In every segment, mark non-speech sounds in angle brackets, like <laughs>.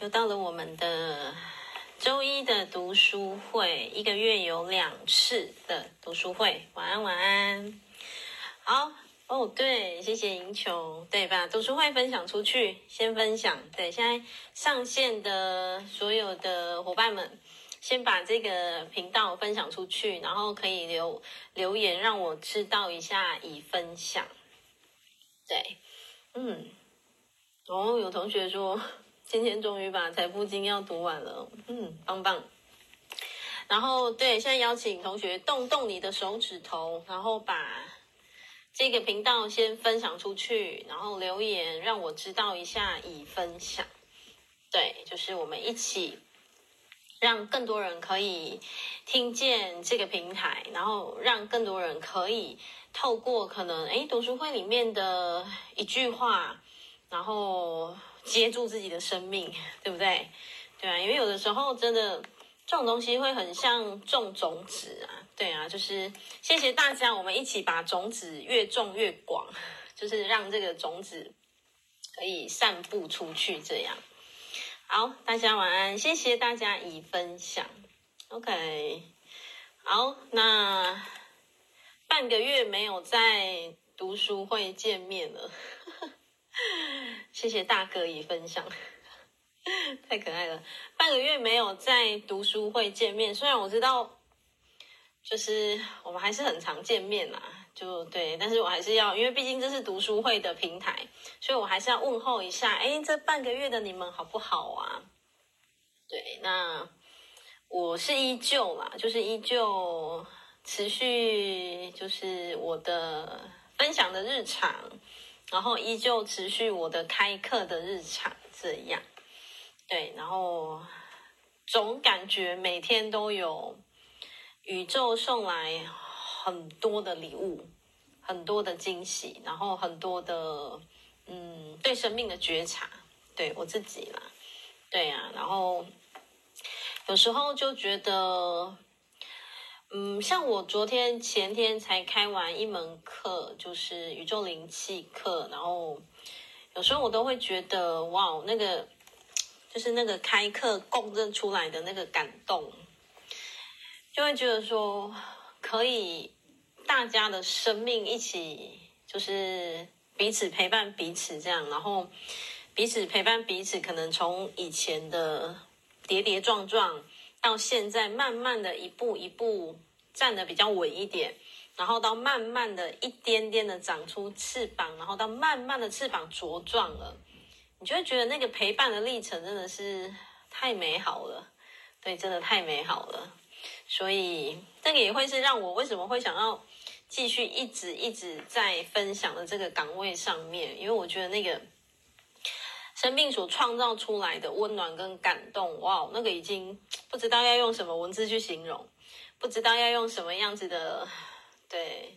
又到了我们的周一的读书会，一个月有两次的读书会。晚安，晚安。好哦，对，谢谢银球，对吧？读书会分享出去，先分享。对，现在上线的所有的伙伴们，先把这个频道分享出去，然后可以留留言让我知道一下，已分享。对，嗯，哦，有同学说。今天终于把《财富经》要读完了，嗯，棒棒。然后，对，现在邀请同学动动你的手指头，然后把这个频道先分享出去，然后留言让我知道一下已分享。对，就是我们一起让更多人可以听见这个平台，然后让更多人可以透过可能诶读书会里面的一句话，然后。接住自己的生命，对不对？对啊，因为有的时候真的这种东西会很像种种子啊，对啊，就是谢谢大家，我们一起把种子越种越广，就是让这个种子可以散布出去，这样。好，大家晚安，谢谢大家已分享，OK。好，那半个月没有在读书会见面了。<laughs> 谢谢大哥已分享，太可爱了。半个月没有在读书会见面，虽然我知道，就是我们还是很常见面啦，就对，但是我还是要，因为毕竟这是读书会的平台，所以我还是要问候一下。哎，这半个月的你们好不好啊？对，那我是依旧啦，就是依旧持续，就是我的分享的日常。然后依旧持续我的开课的日常，这样，对，然后总感觉每天都有宇宙送来很多的礼物，很多的惊喜，然后很多的嗯对生命的觉察，对我自己啦，对呀，然后有时候就觉得。嗯，像我昨天前天才开完一门课，就是宇宙灵气课，然后有时候我都会觉得，哇，那个就是那个开课共振出来的那个感动，就会觉得说，可以大家的生命一起，就是彼此陪伴彼此这样，然后彼此陪伴彼此，可能从以前的跌跌撞撞。到现在，慢慢的一步一步站得比较稳一点，然后到慢慢的一点点的长出翅膀，然后到慢慢的翅膀茁壮了，你就会觉得那个陪伴的历程真的是太美好了，对，真的太美好了。所以这个也会是让我为什么会想要继续一直一直在分享的这个岗位上面，因为我觉得那个。生命所创造出来的温暖跟感动，哇，那个已经不知道要用什么文字去形容，不知道要用什么样子的对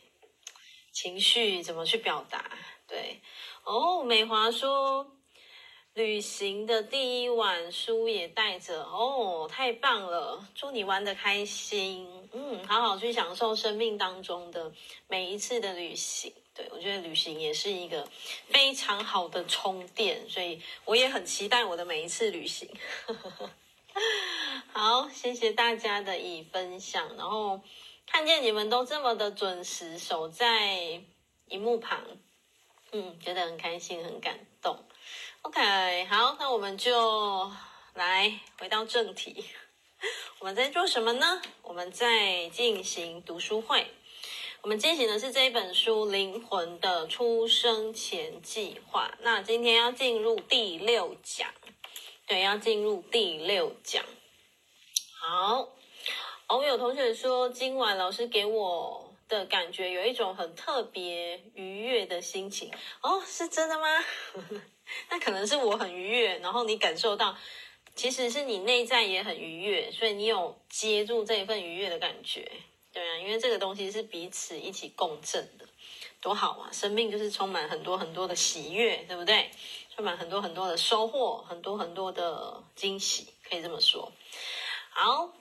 情绪怎么去表达，对哦。美华说，旅行的第一晚书也带着，哦，太棒了，祝你玩的开心，嗯，好好去享受生命当中的每一次的旅行。对，我觉得旅行也是一个非常好的充电，所以我也很期待我的每一次旅行。<laughs> 好，谢谢大家的已分享，然后看见你们都这么的准时守在荧幕旁，嗯，觉得很开心，很感动。OK，好，那我们就来回到正题，<laughs> 我们在做什么呢？我们在进行读书会。我们进行的是这一本书《灵魂的出生前计划》。那今天要进入第六讲，对，要进入第六讲。好，哦，有同学说今晚老师给我的感觉有一种很特别愉悦的心情。哦，是真的吗？<laughs> 那可能是我很愉悦，然后你感受到，其实是你内在也很愉悦，所以你有接住这份愉悦的感觉。对啊，因为这个东西是彼此一起共振的，多好啊！生命就是充满很多很多的喜悦，对不对？充满很多很多的收获，很多很多的惊喜，可以这么说。好，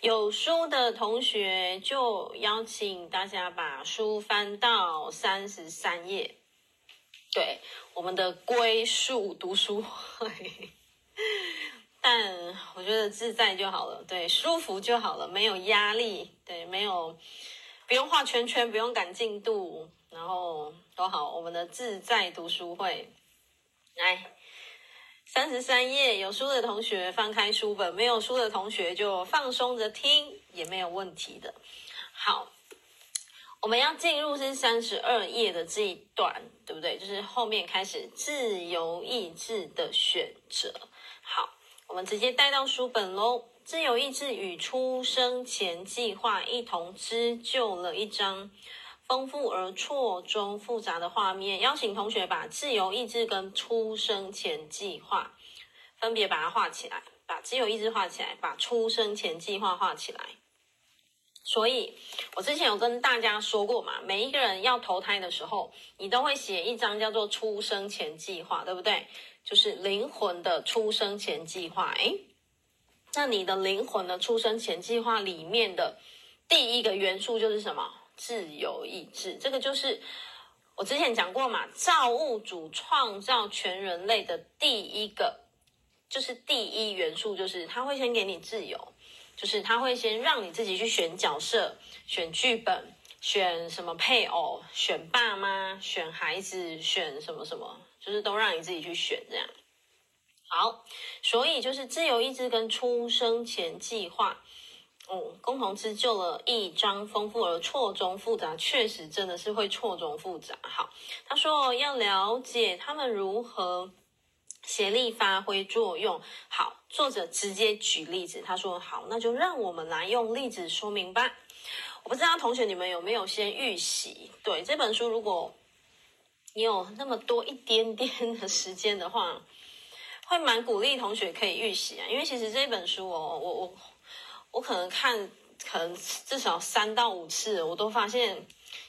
有书的同学就邀请大家把书翻到三十三页。对，我们的归宿读书会。但我觉得自在就好了，对，舒服就好了，没有压力，对，没有不用画圈圈，不用赶进度，然后都好。我们的自在读书会，来三十三页，有书的同学翻开书本，没有书的同学就放松着听，也没有问题的。好。我们要进入是三十二页的这一段，对不对？就是后面开始自由意志的选择。好，我们直接带到书本喽。自由意志与出生前计划一同织就了一张丰富而错综复杂的画面。邀请同学把自由意志跟出生前计划分别把它画起来，把自由意志画起来，把出生前计划画起来。所以，我之前有跟大家说过嘛，每一个人要投胎的时候，你都会写一张叫做出生前计划，对不对？就是灵魂的出生前计划。诶，那你的灵魂的出生前计划里面的第一个元素就是什么？自由意志。这个就是我之前讲过嘛，造物主创造全人类的第一个，就是第一元素，就是他会先给你自由。就是他会先让你自己去选角色、选剧本、选什么配偶、选爸妈、选孩子、选什么什么，就是都让你自己去选这样。好，所以就是自由意志跟出生前计划，嗯，共同织就了一张丰富而错综复杂，确实真的是会错综复杂。好，他说要了解他们如何。协力发挥作用。好，作者直接举例子，他说：“好，那就让我们来用例子说明吧。”我不知道同学你们有没有先预习？对，这本书，如果你有那么多一点点的时间的话，会蛮鼓励同学可以预习啊。因为其实这本书哦，我我我可能看可能至少三到五次，我都发现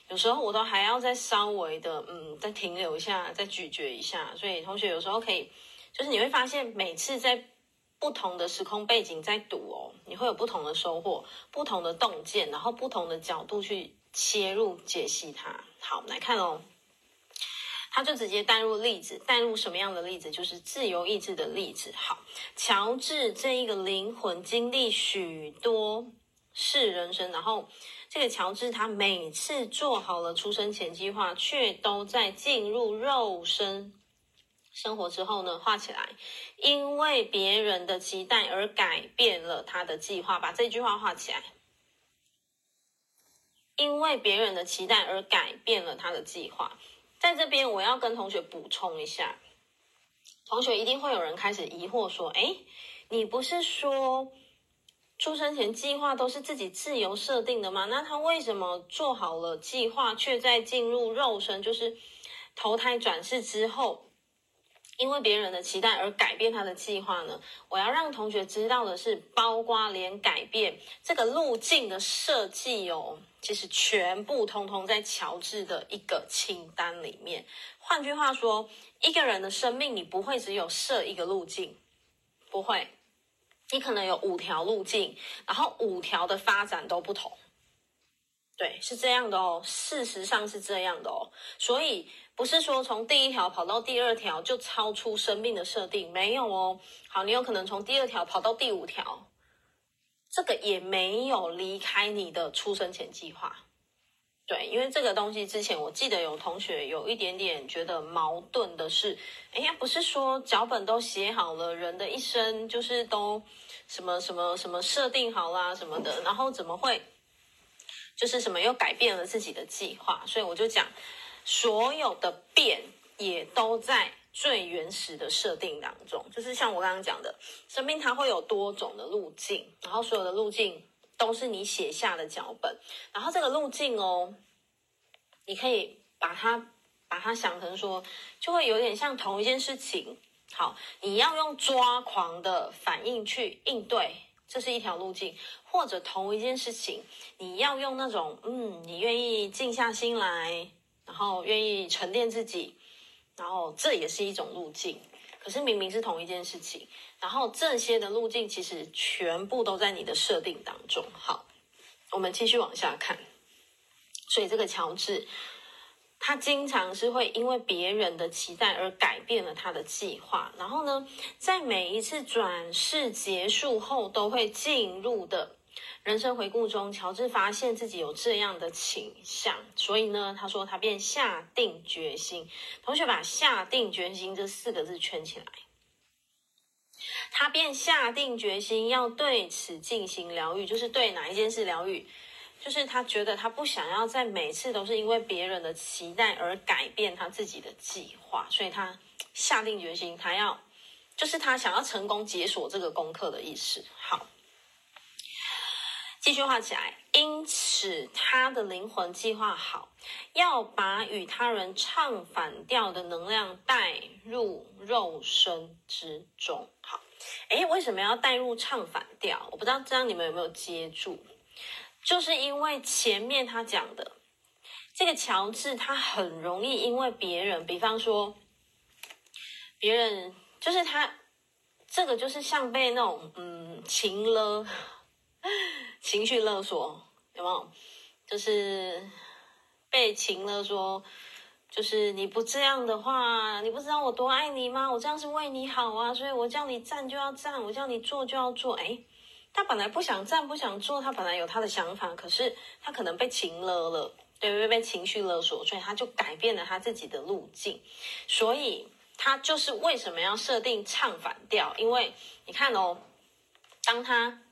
有时候我都还要再稍微的嗯再停留一下，再咀嚼一下。所以同学有时候可以。就是你会发现，每次在不同的时空背景在读哦，你会有不同的收获、不同的洞见，然后不同的角度去切入解析它。好，我们来看哦，他就直接带入例子，带入什么样的例子？就是自由意志的例子。好，乔治这一个灵魂经历许多世人生，然后这个乔治他每次做好了出生前计划，却都在进入肉身。生活之后呢，画起来，因为别人的期待而改变了他的计划。把这句话画起来，因为别人的期待而改变了他的计划。在这边，我要跟同学补充一下，同学一定会有人开始疑惑说：“诶，你不是说出生前计划都是自己自由设定的吗？那他为什么做好了计划，却在进入肉身，就是投胎转世之后？”因为别人的期待而改变他的计划呢？我要让同学知道的是，包括连改变这个路径的设计哦，其实全部通通在乔治的一个清单里面。换句话说，一个人的生命，你不会只有设一个路径，不会，你可能有五条路径，然后五条的发展都不同。对，是这样的哦，事实上是这样的哦，所以。不是说从第一条跑到第二条就超出生命的设定，没有哦。好，你有可能从第二条跑到第五条，这个也没有离开你的出生前计划。对，因为这个东西之前我记得有同学有一点点觉得矛盾的是，哎呀，不是说脚本都写好了，人的一生就是都什么什么什么设定好啦什么的，然后怎么会就是什么又改变了自己的计划？所以我就讲。所有的变也都在最原始的设定当中，就是像我刚刚讲的，生命它会有多种的路径，然后所有的路径都是你写下的脚本，然后这个路径哦，你可以把它把它想成说，就会有点像同一件事情。好，你要用抓狂的反应去应对，这是一条路径；或者同一件事情，你要用那种嗯，你愿意静下心来。然后愿意沉淀自己，然后这也是一种路径。可是明明是同一件事情，然后这些的路径其实全部都在你的设定当中。好，我们继续往下看。所以这个乔治，他经常是会因为别人的期待而改变了他的计划。然后呢，在每一次转世结束后，都会进入的人生回顾中，乔治发现自己有这样的倾向，所以呢，他说他便下定决心。同学把“下定决心”这四个字圈起来。他便下定决心要对此进行疗愈，就是对哪一件事疗愈？就是他觉得他不想要在每次都是因为别人的期待而改变他自己的计划，所以他下定决心，他要，就是他想要成功解锁这个功课的意思。好，继续画起来。因此，他的灵魂计划好，要把与他人唱反调的能量带入肉身之中。好。诶，为什么要带入唱反调？我不知道这样你们有没有接住？就是因为前面他讲的这个乔治，他很容易因为别人，比方说别人，就是他这个就是像被那种嗯情勒、情绪勒索，有没有？就是被情勒说。就是你不这样的话，你不知道我多爱你吗？我这样是为你好啊，所以我叫你站就要站，我叫你做就要做。诶，他本来不想站不想做，他本来有他的想法，可是他可能被情勒了，对不对？被情绪勒索，所以他就改变了他自己的路径。所以他就是为什么要设定唱反调？因为你看哦，当他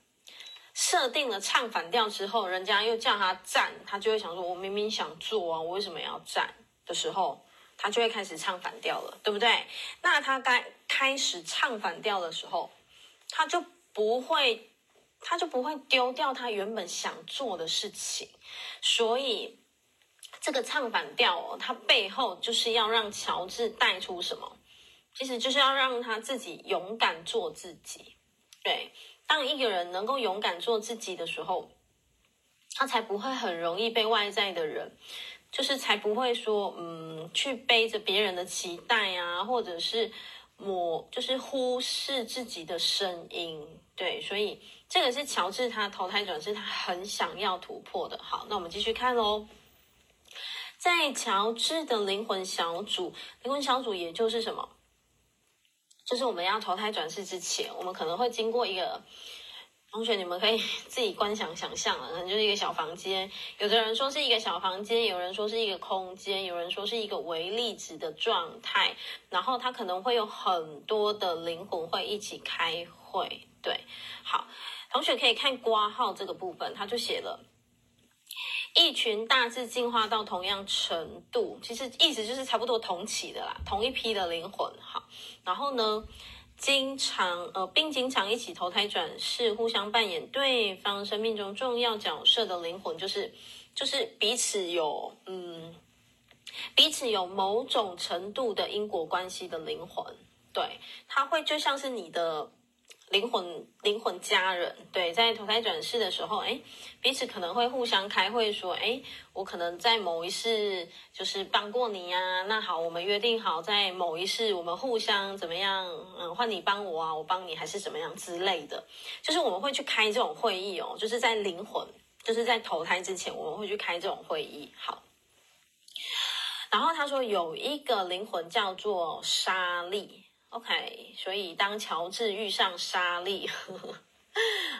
设定了唱反调之后，人家又叫他站，他就会想说：我明明想做啊，我为什么要站？的时候，他就会开始唱反调了，对不对？那他该开始唱反调的时候，他就不会，他就不会丢掉他原本想做的事情。所以，这个唱反调哦，他背后就是要让乔治带出什么？其实就是要让他自己勇敢做自己。对，当一个人能够勇敢做自己的时候，他才不会很容易被外在的人。就是才不会说，嗯，去背着别人的期待啊，或者是我就是忽视自己的声音，对，所以这个是乔治他投胎转世他很想要突破的。好，那我们继续看喽，在乔治的灵魂小组，灵魂小组也就是什么？就是我们要投胎转世之前，我们可能会经过一个。同学，你们可以 <laughs> 自己观想想象了，可能就是一个小房间。有的人说是一个小房间，有人说是一个空间，有人说是一个微粒子的状态。然后他可能会有很多的灵魂会一起开会。对，好，同学可以看括号这个部分，他就写了一群大致进化到同样程度，其实意思就是差不多同期的啦，同一批的灵魂。然后呢？经常呃，并经常一起投胎转世，互相扮演对方生命中重要角色的灵魂，就是就是彼此有嗯，彼此有某种程度的因果关系的灵魂，对，他会就像是你的。灵魂灵魂家人，对，在投胎转世的时候，哎，彼此可能会互相开会说，哎，我可能在某一世就是帮过你呀，那好，我们约定好在某一世我们互相怎么样，嗯，换你帮我啊，我帮你还是怎么样之类的，就是我们会去开这种会议哦，就是在灵魂就是在投胎之前我们会去开这种会议，好。然后他说有一个灵魂叫做莎莉。OK，所以当乔治遇上莎莉，呵呵，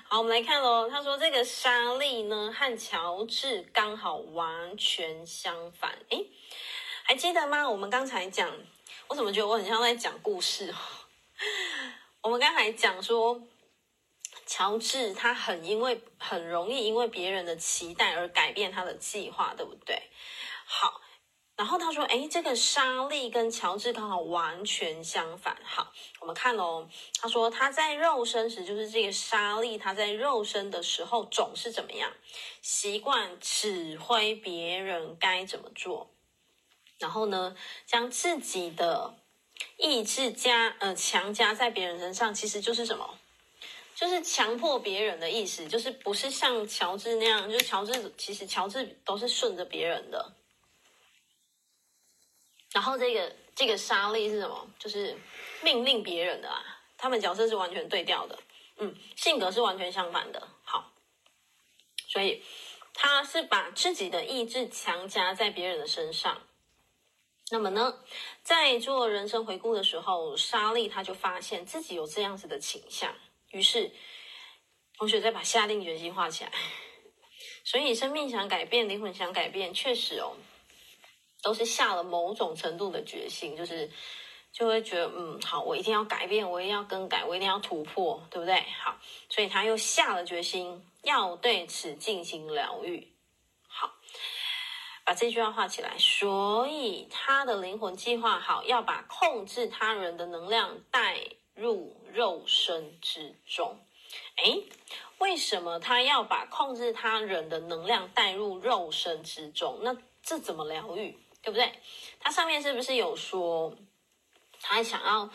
好，我们来看喽。他说这个莎莉呢，和乔治刚好完全相反。诶，还记得吗？我们刚才讲，我怎么觉得我很像在讲故事？<laughs> 我们刚才讲说，乔治他很因为很容易因为别人的期待而改变他的计划，对不对？好。然后他说：“诶，这个莎莉跟乔治刚好完全相反。好，我们看哦。他说他在肉身时，就是这个莎莉，他在肉身的时候总是怎么样？习惯指挥别人该怎么做。然后呢，将自己的意志加呃强加在别人身上，其实就是什么？就是强迫别人的意思，就是不是像乔治那样，就是乔治其实乔治都是顺着别人的。”然后这个这个莎莉是什么？就是命令别人的啊，他们角色是完全对调的，嗯，性格是完全相反的。好，所以他是把自己的意志强加在别人的身上，那么呢，在做人生回顾的时候，莎莉她就发现自己有这样子的倾向，于是同学再把下定决心画起来。<laughs> 所以，生命想改变，灵魂想改变，确实哦，都是下了某种程度的决心，就是就会觉得，嗯，好，我一定要改变，我一定要更改，我一定要突破，对不对？好，所以他又下了决心，要对此进行疗愈。好把这句话画起来，所以他的灵魂计划好，要把控制他人的能量带入肉身之中。诶，为什么他要把控制他人的能量带入肉身之中？那这怎么疗愈？对不对？他上面是不是有说，他想要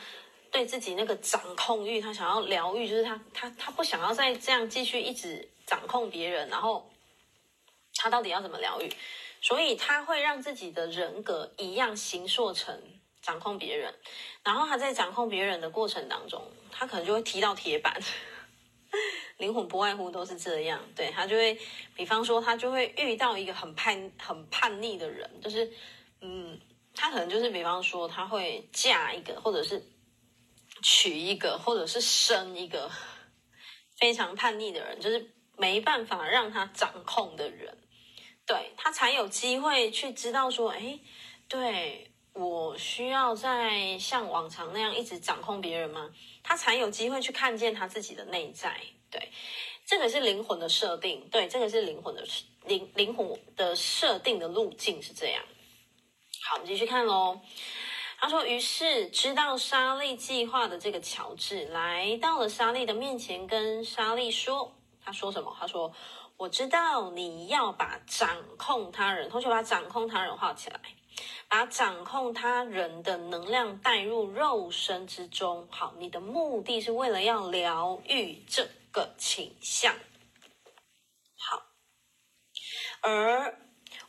对自己那个掌控欲，他想要疗愈，就是他他他不想要再这样继续一直掌控别人，然后他到底要怎么疗愈？所以他会让自己的人格一样形塑成掌控别人，然后他在掌控别人的过程当中，他可能就会踢到铁板。灵魂不外乎都是这样，对，他就会，比方说他就会遇到一个很叛很叛逆的人，就是，嗯，他可能就是比方说他会嫁一个，或者是娶一个，或者是生一个 <laughs> 非常叛逆的人，就是没办法让他掌控的人。对，他才有机会去知道说，哎，对，我需要在像往常那样一直掌控别人吗？他才有机会去看见他自己的内在。对，这个是灵魂的设定。对，这个是灵魂的灵灵魂的设定的路径是这样。好，我们继续看喽。他说，于是知道莎莉计划的这个乔治来到了莎莉的面前，跟莎莉说，他说什么？他说。我知道你要把掌控他人，同学把掌控他人画起来，把掌控他人的能量带入肉身之中。好，你的目的是为了要疗愈这个倾向。好，而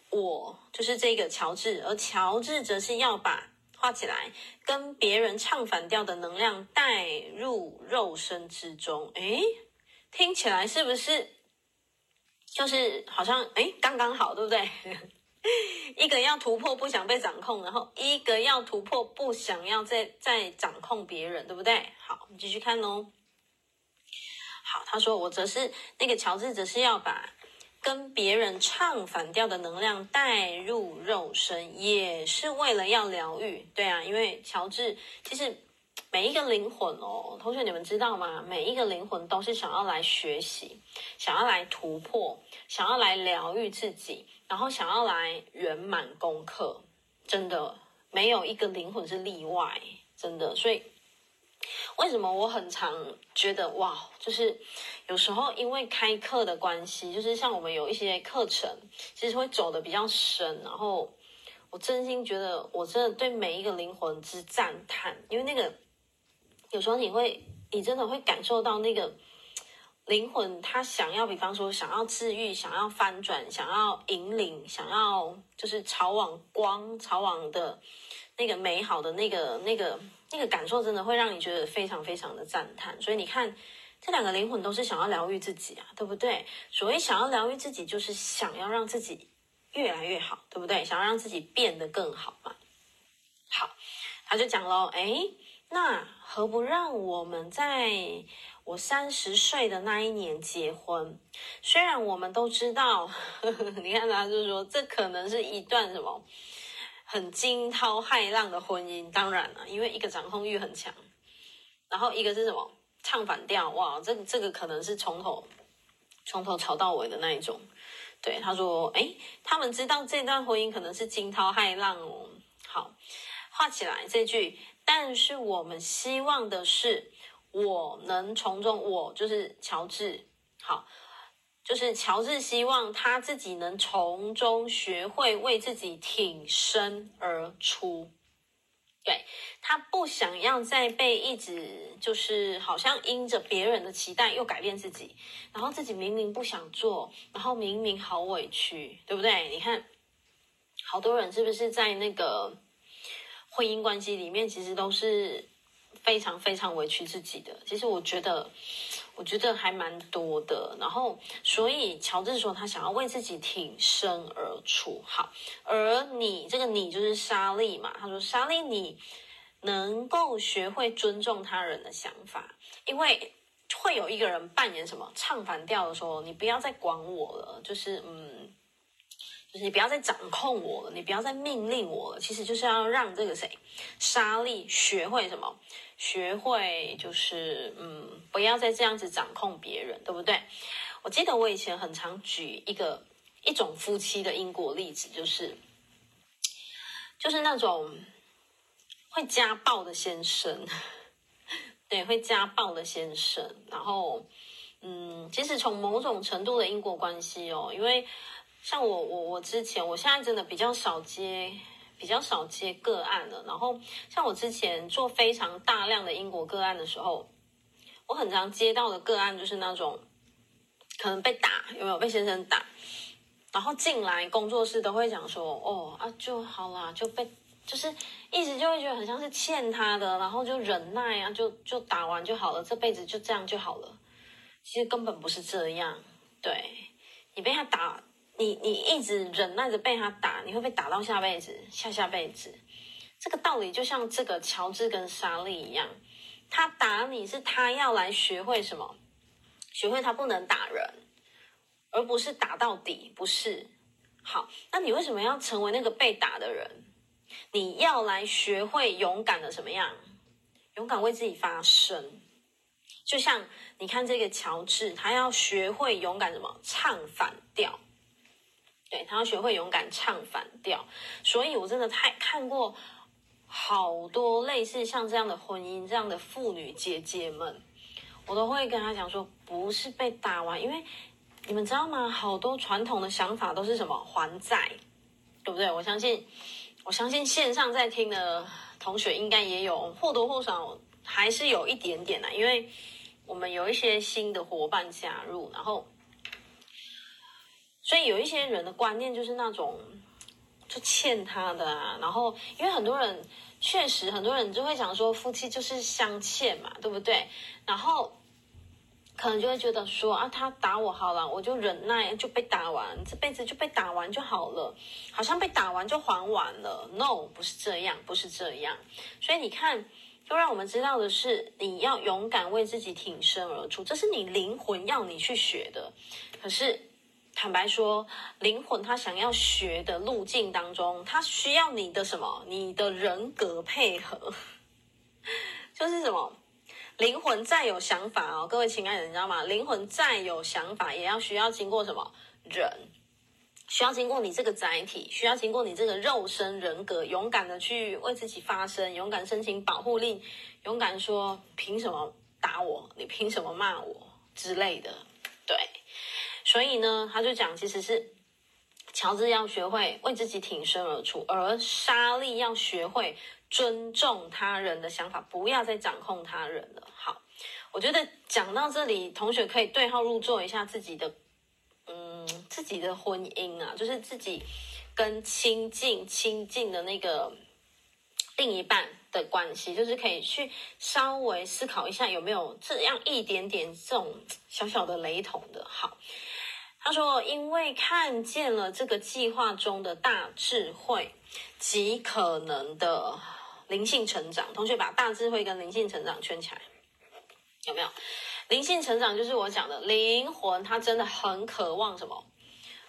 我就是这个乔治，而乔治则是要把画起来跟别人唱反调的能量带入肉身之中。诶，听起来是不是？就是好像哎，刚刚好，对不对？<laughs> 一个要突破，不想被掌控，然后一个要突破，不想要再再掌控别人，对不对？好，我们继续看哦。好，他说我则是那个乔治，则是要把跟别人唱反调的能量带入肉身，也是为了要疗愈。对啊，因为乔治其实。每一个灵魂哦，同学你们知道吗？每一个灵魂都是想要来学习，想要来突破，想要来疗愈自己，然后想要来圆满功课。真的没有一个灵魂是例外，真的。所以为什么我很常觉得哇，就是有时候因为开课的关系，就是像我们有一些课程，其实会走得比较深，然后我真心觉得，我真的对每一个灵魂之赞叹，因为那个。有时候你会，你真的会感受到那个灵魂，他想要，比方说想要治愈，想要翻转，想要引领，想要就是朝往光、朝往的那个美好的那个、那个、那个感受，真的会让你觉得非常非常的赞叹。所以你看，这两个灵魂都是想要疗愈自己啊，对不对？所谓想要疗愈自己，就是想要让自己越来越好，对不对？想要让自己变得更好嘛。好，他就讲喽，诶那何不让我们在我三十岁的那一年结婚？虽然我们都知道，呵呵，你看他就说，这可能是一段什么很惊涛骇浪的婚姻。当然了，因为一个掌控欲很强，然后一个是什么唱反调，哇，这这个可能是从头从头吵到尾的那一种。对，他说，诶，他们知道这段婚姻可能是惊涛骇浪哦。好，画起来这句。但是我们希望的是，我能从中，我就是乔治，好，就是乔治希望他自己能从中学会为自己挺身而出。对，他不想要再被一直就是好像因着别人的期待又改变自己，然后自己明明不想做，然后明明好委屈，对不对？你看，好多人是不是在那个？婚姻关系里面其实都是非常非常委屈自己的。其实我觉得，我觉得还蛮多的。然后，所以乔治说他想要为自己挺身而出。好，而你这个你就是莎莉嘛？他说莎莉，你能够学会尊重他人的想法，因为。会有一个人扮演什么唱反调的时候，你不要再管我了，就是嗯，就是你不要再掌控我了，你不要再命令我了。其实就是要让这个谁，莎莉学会什么？学会就是嗯，不要再这样子掌控别人，对不对？我记得我以前很常举一个一种夫妻的因果例子，就是就是那种会家暴的先生。<laughs> 对，会家暴的先生，然后，嗯，其实从某种程度的因果关系哦，因为像我，我，我之前，我现在真的比较少接，比较少接个案了。然后，像我之前做非常大量的英国个案的时候，我很常接到的个案就是那种可能被打，有没有被先生打？然后进来工作室都会讲说，哦啊，就好啦，就被。就是一直就会觉得很像是欠他的，然后就忍耐啊，就就打完就好了，这辈子就这样就好了。其实根本不是这样，对，你被他打，你你一直忍耐着被他打，你会被打到下辈子、下下辈子。这个道理就像这个乔治跟莎莉一样，他打你是他要来学会什么？学会他不能打人，而不是打到底，不是。好，那你为什么要成为那个被打的人？你要来学会勇敢的什么样？勇敢为自己发声，就像你看这个乔治，他要学会勇敢什么？唱反调。对，他要学会勇敢唱反调。所以我真的太看过好多类似像这样的婚姻，这样的妇女姐姐们，我都会跟他讲说，不是被打完，因为你们知道吗？好多传统的想法都是什么？还债，对不对？我相信。我相信线上在听的同学应该也有或多或少还是有一点点的，因为我们有一些新的伙伴加入，然后所以有一些人的观念就是那种就欠他的啊，然后因为很多人确实很多人就会想说夫妻就是相欠嘛，对不对？然后。可能就会觉得说啊，他打我好了，我就忍耐，就被打完，这辈子就被打完就好了，好像被打完就还完了。No，不是这样，不是这样。所以你看，就让我们知道的是，你要勇敢为自己挺身而出，这是你灵魂要你去学的。可是坦白说，灵魂他想要学的路径当中，他需要你的什么？你的人格配合，<laughs> 就是什么？灵魂再有想法哦，各位亲爱的，你知道吗？灵魂再有想法，也要需要经过什么？人，需要经过你这个载体，需要经过你这个肉身人格，勇敢的去为自己发声，勇敢申请保护令，勇敢说凭什么打我？你凭什么骂我之类的？所以呢，他就讲，其实是乔治要学会为自己挺身而出，而莎莉要学会。尊重他人的想法，不要再掌控他人了。好，我觉得讲到这里，同学可以对号入座一下自己的，嗯，自己的婚姻啊，就是自己跟亲近亲近的那个另一半的关系，就是可以去稍微思考一下有没有这样一点点这种小小的雷同的。好，他说，因为看见了这个计划中的大智慧及可能的。灵性成长，同学把大智慧跟灵性成长圈起来，有没有？灵性成长就是我讲的灵魂，它真的很渴望什么？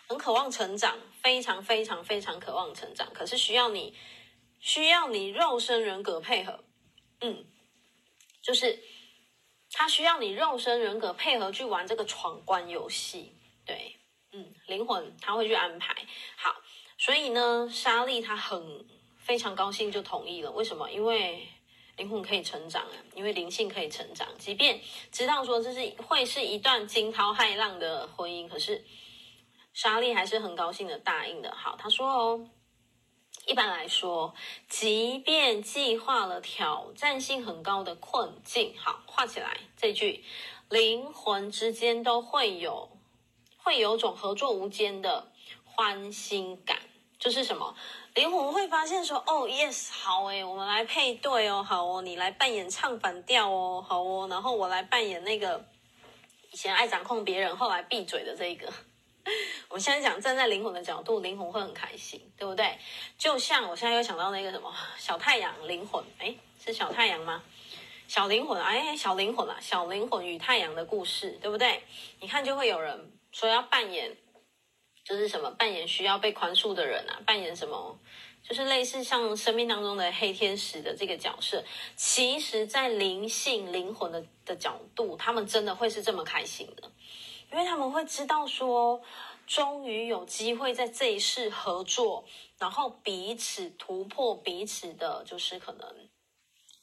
很渴望成长，非常非常非常渴望成长。可是需要你，需要你肉身人格配合，嗯，就是它需要你肉身人格配合去玩这个闯关游戏。对，嗯，灵魂它会去安排。好，所以呢，莎莉她很。非常高兴就同意了，为什么？因为灵魂可以成长啊，因为灵性可以成长。即便知道说这是会是一段惊涛骇浪的婚姻，可是莎莉还是很高兴的答应的。好，他说哦，一般来说，即便计划了挑战性很高的困境，好，画起来这句，灵魂之间都会有会有种合作无间的欢欣感，就是什么？灵魂会发现说：“哦，yes，好诶，我们来配对哦，好哦，你来扮演唱反调哦，好哦，然后我来扮演那个以前爱掌控别人，后来闭嘴的这一个。<laughs> 我们现在讲站在灵魂的角度，灵魂会很开心，对不对？就像我现在又想到那个什么小太阳灵魂，哎，是小太阳吗？小灵魂，哎，小灵魂啊，小灵魂与太阳的故事，对不对？你看，就会有人说要扮演，就是什么扮演需要被宽恕的人啊，扮演什么，就是类似像生命当中的黑天使的这个角色。其实，在灵性灵魂的的角度，他们真的会是这么开心的。因为他们会知道说，终于有机会在这一世合作，然后彼此突破彼此的，就是可能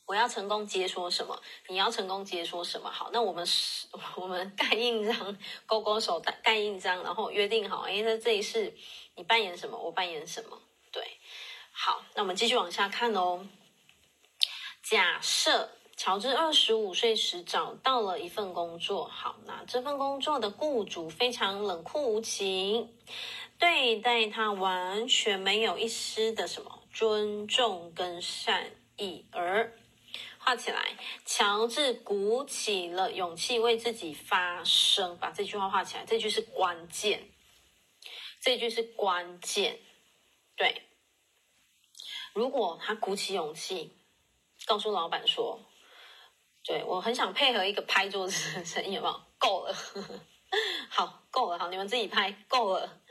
我要成功解锁什么，你要成功解锁什么。好，那我们是，<laughs> 我们盖印章，勾勾手盖盖印章，然后约定好，哎，在这一世你扮演什么，我扮演什么。对，好，那我们继续往下看哦。假设。乔治二十五岁时找到了一份工作，好，那这份工作的雇主非常冷酷无情，对待他完全没有一丝的什么尊重跟善意。而画起来，乔治鼓起了勇气为自己发声，把这句话画起来，这句是关键，这句是关键。对，如果他鼓起勇气，告诉老板说。对，我很想配合一个拍桌子的声音，有没有？够了，<laughs> 好，够了，好，你们自己拍，够了。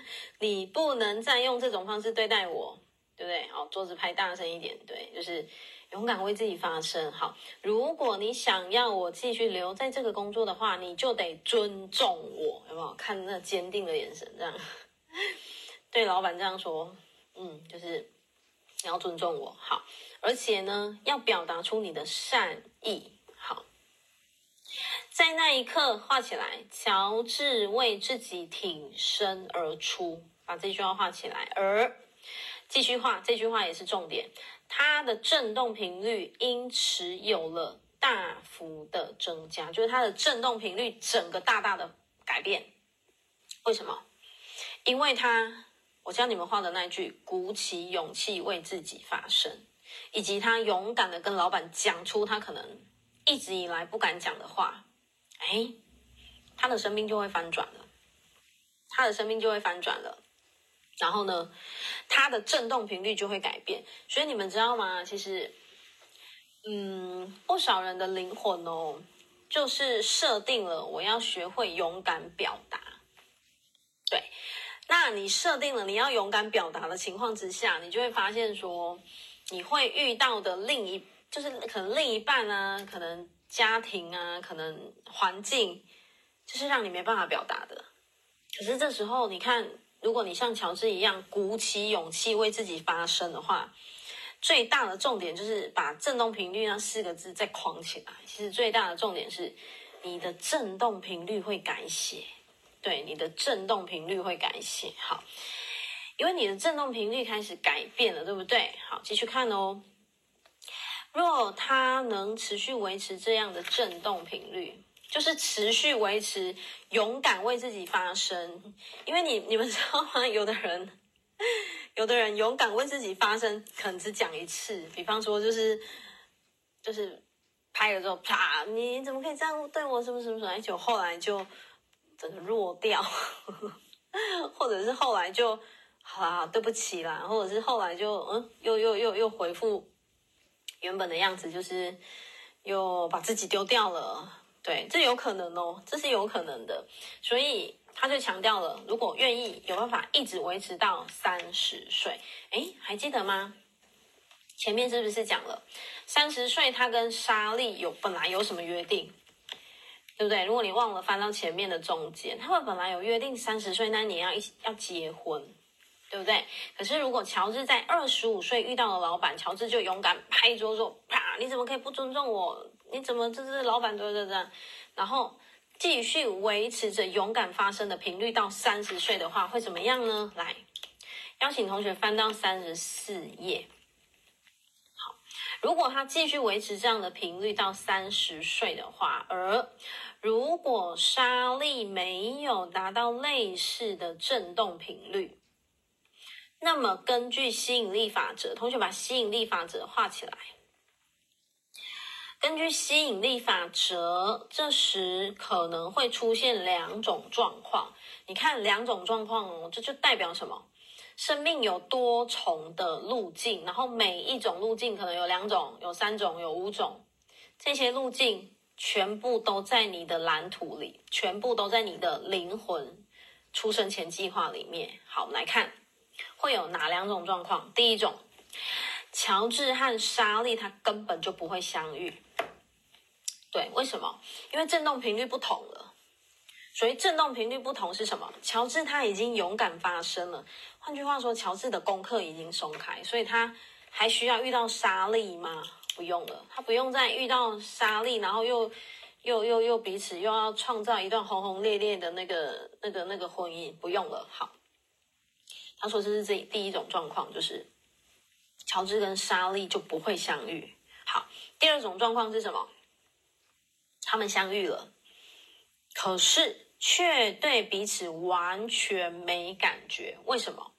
你不能再用这种方式对待我，对不对？好，桌子拍大声一点，对，就是勇敢为自己发声。好，如果你想要我继续留在这个工作的话，你就得尊重我，有没有？看那坚定的眼神，这样 <laughs> 对老板这样说，嗯，就是你要尊重我，好，而且呢，要表达出你的善意。好在那一刻，画起来，乔治为自己挺身而出，把这句话画起来。而继续画，这句话也是重点。它的振动频率因此有了大幅的增加，就是它的振动频率整个大大的改变。为什么？因为他，我教你们画的那句，鼓起勇气为自己发声，以及他勇敢的跟老板讲出他可能一直以来不敢讲的话。哎，他的生命就会翻转了，他的生命就会翻转了，然后呢，它的振动频率就会改变。所以你们知道吗？其实，嗯，不少人的灵魂哦，就是设定了我要学会勇敢表达。对，那你设定了你要勇敢表达的情况之下，你就会发现说，你会遇到的另一，就是可能另一半啊，可能。家庭啊，可能环境就是让你没办法表达的。可是这时候，你看，如果你像乔治一样鼓起勇气为自己发声的话，最大的重点就是把振动频率那四个字再框起来。其实最大的重点是你的振动频率会改写，对，你的振动频率会改写。好，因为你的振动频率开始改变了，对不对？好，继续看哦。若它能持续维持这样的振动频率，就是持续维持勇敢为自己发声。因为你你们知道吗？有的人，有的人勇敢为自己发声，可能只讲一次。比方说，就是就是拍了之后，啪，你怎么可以这样对我？什么什么什么？而且后来就整个弱掉，<laughs> 或者是后来就好啦，对不起啦，或者是后来就嗯，又又又又回复。原本的样子就是又把自己丢掉了，对，这有可能哦，这是有可能的，所以他就强调了，如果愿意有办法一直维持到三十岁，诶，还记得吗？前面是不是讲了三十岁他跟莎莉有本来有什么约定，对不对？如果你忘了翻到前面的中间，他们本来有约定三十岁那年要一起要结婚。对不对？可是如果乔治在二十五岁遇到了老板，乔治就勇敢拍桌说：“啪！你怎么可以不尊重我？你怎么这是老板对对对？”然后继续维持着勇敢发声的频率到三十岁的话，会怎么样呢？来，邀请同学翻到三十四页。好，如果他继续维持这样的频率到三十岁的话，而如果莎莉没有达到类似的振动频率。那么，根据吸引力法则，同学把吸引力法则画起来。根据吸引力法则，这时可能会出现两种状况。你看两种状况哦，这就代表什么？生命有多重的路径，然后每一种路径可能有两种、有三种、有五种，这些路径全部都在你的蓝图里，全部都在你的灵魂出生前计划里面。好，我们来看会有哪两种状况。第一种，乔治和莎莉他根本就不会相遇。对，为什么？因为振动频率不同了。所以振动频率不同是什么？乔治他已经勇敢发声了。换句话说，乔治的功课已经松开，所以他还需要遇到莎莉吗？不用了，他不用再遇到莎莉，然后又又又又彼此又要创造一段轰轰烈烈的那个那个那个婚姻，不用了。好，他说这是这第一种状况，就是乔治跟莎莉就不会相遇。好，第二种状况是什么？他们相遇了，可是。却对彼此完全没感觉，为什么？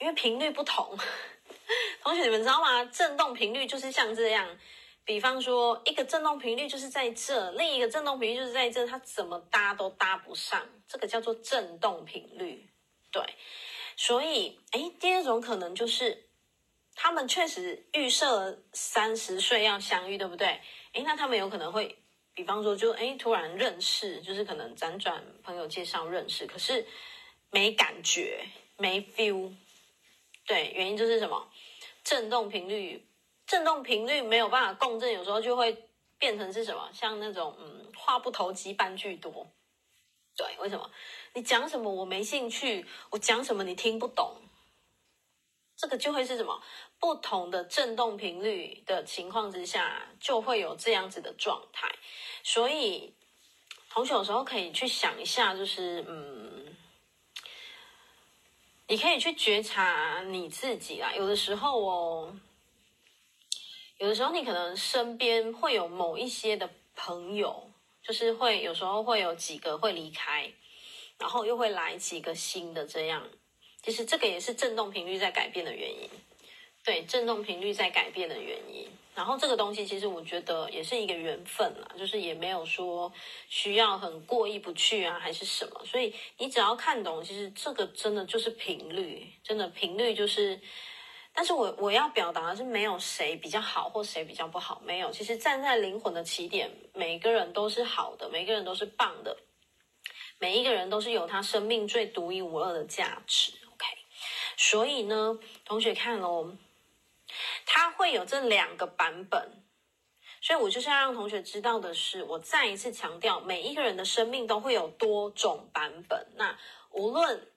因为频率不同。<laughs> 同学，你们知道吗？振动频率就是像这样，比方说，一个振动频率就是在这，另一个振动频率就是在这，它怎么搭都搭不上，这个叫做振动频率。对，所以，诶，第二种可能就是，他们确实预设了三十岁要相遇，对不对？诶，那他们有可能会。比方说就，就哎，突然认识，就是可能辗转朋友介绍认识，可是没感觉，没 feel。对，原因就是什么？振动频率，振动频率没有办法共振，有时候就会变成是什么？像那种嗯，话不投机半句多。对，为什么？你讲什么我没兴趣，我讲什么你听不懂。这个就会是什么？不同的振动频率的情况之下，就会有这样子的状态。所以，同学有时候可以去想一下，就是嗯，你可以去觉察你自己啦。有的时候哦，有的时候你可能身边会有某一些的朋友，就是会有时候会有几个会离开，然后又会来几个新的这样。其实这个也是振动频率在改变的原因，对，振动频率在改变的原因。然后这个东西其实我觉得也是一个缘分啦，就是也没有说需要很过意不去啊，还是什么。所以你只要看懂，其实这个真的就是频率，真的频率就是。但是我我要表达的是，没有谁比较好或谁比较不好，没有。其实站在灵魂的起点，每个人都是好的，每个人都是棒的，每一个人都是有他生命最独一无二的价值。OK，所以呢，同学看哦，它会有这两个版本，所以我就是要让同学知道的是，我再一次强调，每一个人的生命都会有多种版本。那无论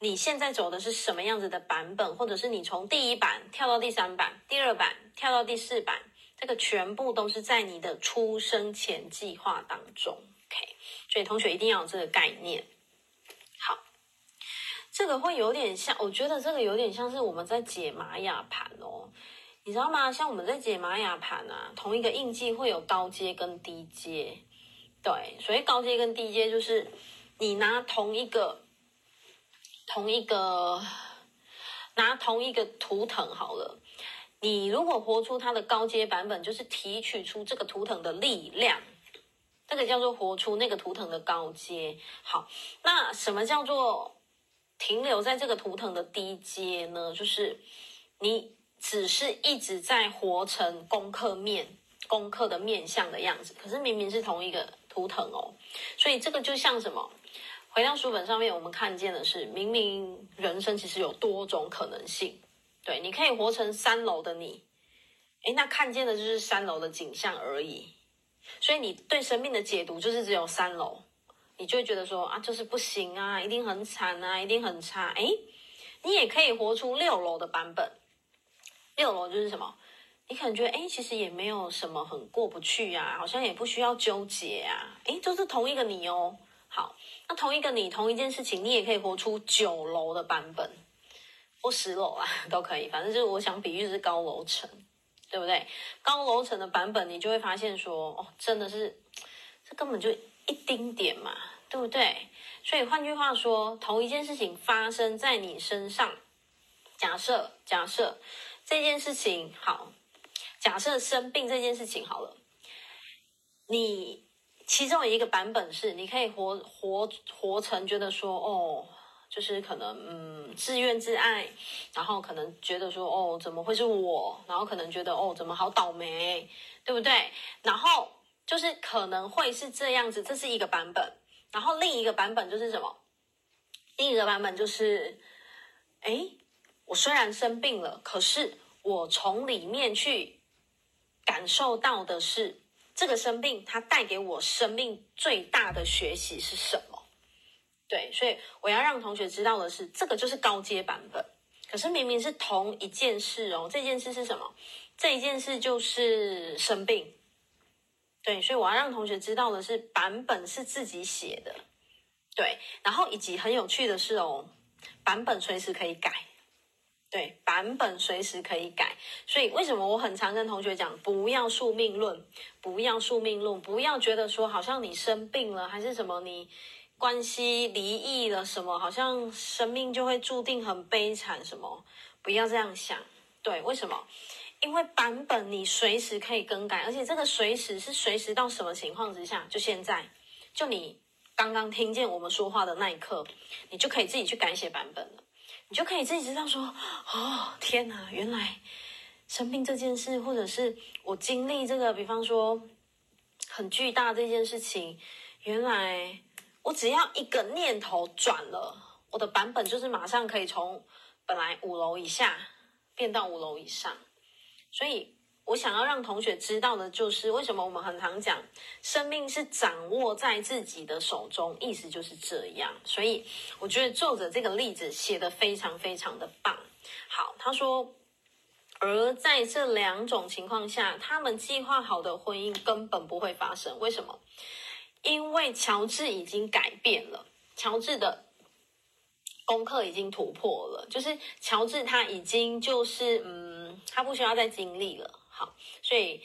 你现在走的是什么样子的版本，或者是你从第一版跳到第三版，第二版跳到第四版，这个全部都是在你的出生前计划当中。OK，所以同学一定要有这个概念。这个会有点像，我觉得这个有点像是我们在解玛雅盘哦，你知道吗？像我们在解玛雅盘啊，同一个印记会有高阶跟低阶，对，所以高阶跟低阶就是你拿同一个同一个拿同一个图腾好了，你如果活出它的高阶版本，就是提取出这个图腾的力量，这个叫做活出那个图腾的高阶。好，那什么叫做？停留在这个图腾的低阶呢，就是你只是一直在活成功课面、功课的面相的样子，可是明明是同一个图腾哦，所以这个就像什么？回到书本上面，我们看见的是，明明人生其实有多种可能性，对，你可以活成三楼的你，诶，那看见的就是三楼的景象而已，所以你对生命的解读就是只有三楼。你就会觉得说啊，就是不行啊，一定很惨啊，一定很差。哎，你也可以活出六楼的版本。六楼就是什么？你可能觉得哎，其实也没有什么很过不去啊，好像也不需要纠结啊。哎，就是同一个你哦。好，那同一个你，同一件事情，你也可以活出九楼的版本，或十楼啊，<laughs> 都可以。反正就是我想比喻是高楼层，对不对？高楼层的版本，你就会发现说，哦，真的是，这根本就。一丁点嘛，对不对？所以换句话说，同一件事情发生在你身上，假设假设这件事情好，假设生病这件事情好了，你其中一个版本是，你可以活活活成觉得说，哦，就是可能嗯自怨自艾，然后可能觉得说，哦，怎么会是我？然后可能觉得，哦，怎么好倒霉，对不对？然后就是可能会是这样子，这是一个版本。然后另一个版本就是什么？另一个版本就是，哎，我虽然生病了，可是我从里面去感受到的是，这个生病它带给我生命最大的学习是什么？对，所以我要让同学知道的是，这个就是高阶版本。可是明明是同一件事哦，这件事是什么？这一件事就是生病。对，所以我要让同学知道的是，版本是自己写的。对，然后以及很有趣的是哦，版本随时可以改。对，版本随时可以改。所以为什么我很常跟同学讲，不要宿命论，不要宿命论，不要觉得说好像你生病了，还是什么你关系离异了什么，好像生命就会注定很悲惨什么，不要这样想。对，为什么？因为版本你随时可以更改，而且这个随时是随时到什么情况之下？就现在，就你。刚刚听见我们说话的那一刻，你就可以自己去改写版本了。你就可以自己知道说，哦，天哪，原来生病这件事，或者是我经历这个，比方说很巨大这件事情，原来我只要一个念头转了，我的版本就是马上可以从本来五楼以下变到五楼以上，所以。我想要让同学知道的就是，为什么我们很常讲，生命是掌握在自己的手中，意思就是这样。所以我觉得作者这个例子写得非常非常的棒。好，他说，而在这两种情况下，他们计划好的婚姻根本不会发生。为什么？因为乔治已经改变了，乔治的功课已经突破了，就是乔治他已经就是嗯，他不需要再经历了。好，所以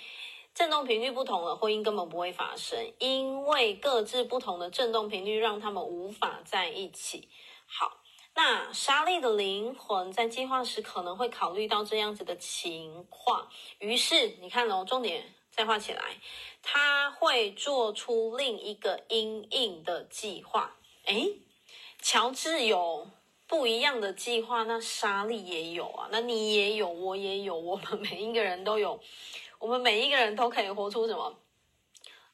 振动频率不同了，婚姻根本不会发生，因为各自不同的振动频率让他们无法在一起。好，那莎莉的灵魂在计划时可能会考虑到这样子的情况，于是你看哦，重点再画起来，他会做出另一个因应的计划。诶，乔治有。不一样的计划，那莎莉也有啊，那你也有，我也有，我们每一个人都有，<laughs> 我们每一个人都可以活出什么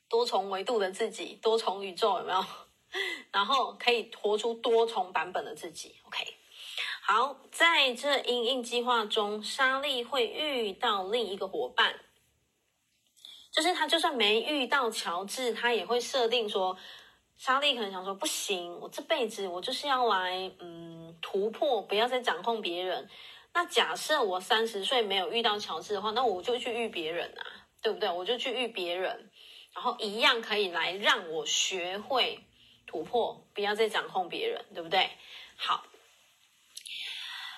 多重维度的自己，多重宇宙有没有？<laughs> 然后可以活出多重版本的自己。OK，好，在这因应计划中，莎莉会遇到另一个伙伴，就是他就算没遇到乔治，他也会设定说。莎莉可能想说：“不行，我这辈子我就是要来，嗯，突破，不要再掌控别人。那假设我三十岁没有遇到乔治的话，那我就去遇别人啊，对不对？我就去遇别人，然后一样可以来让我学会突破，不要再掌控别人，对不对？好。”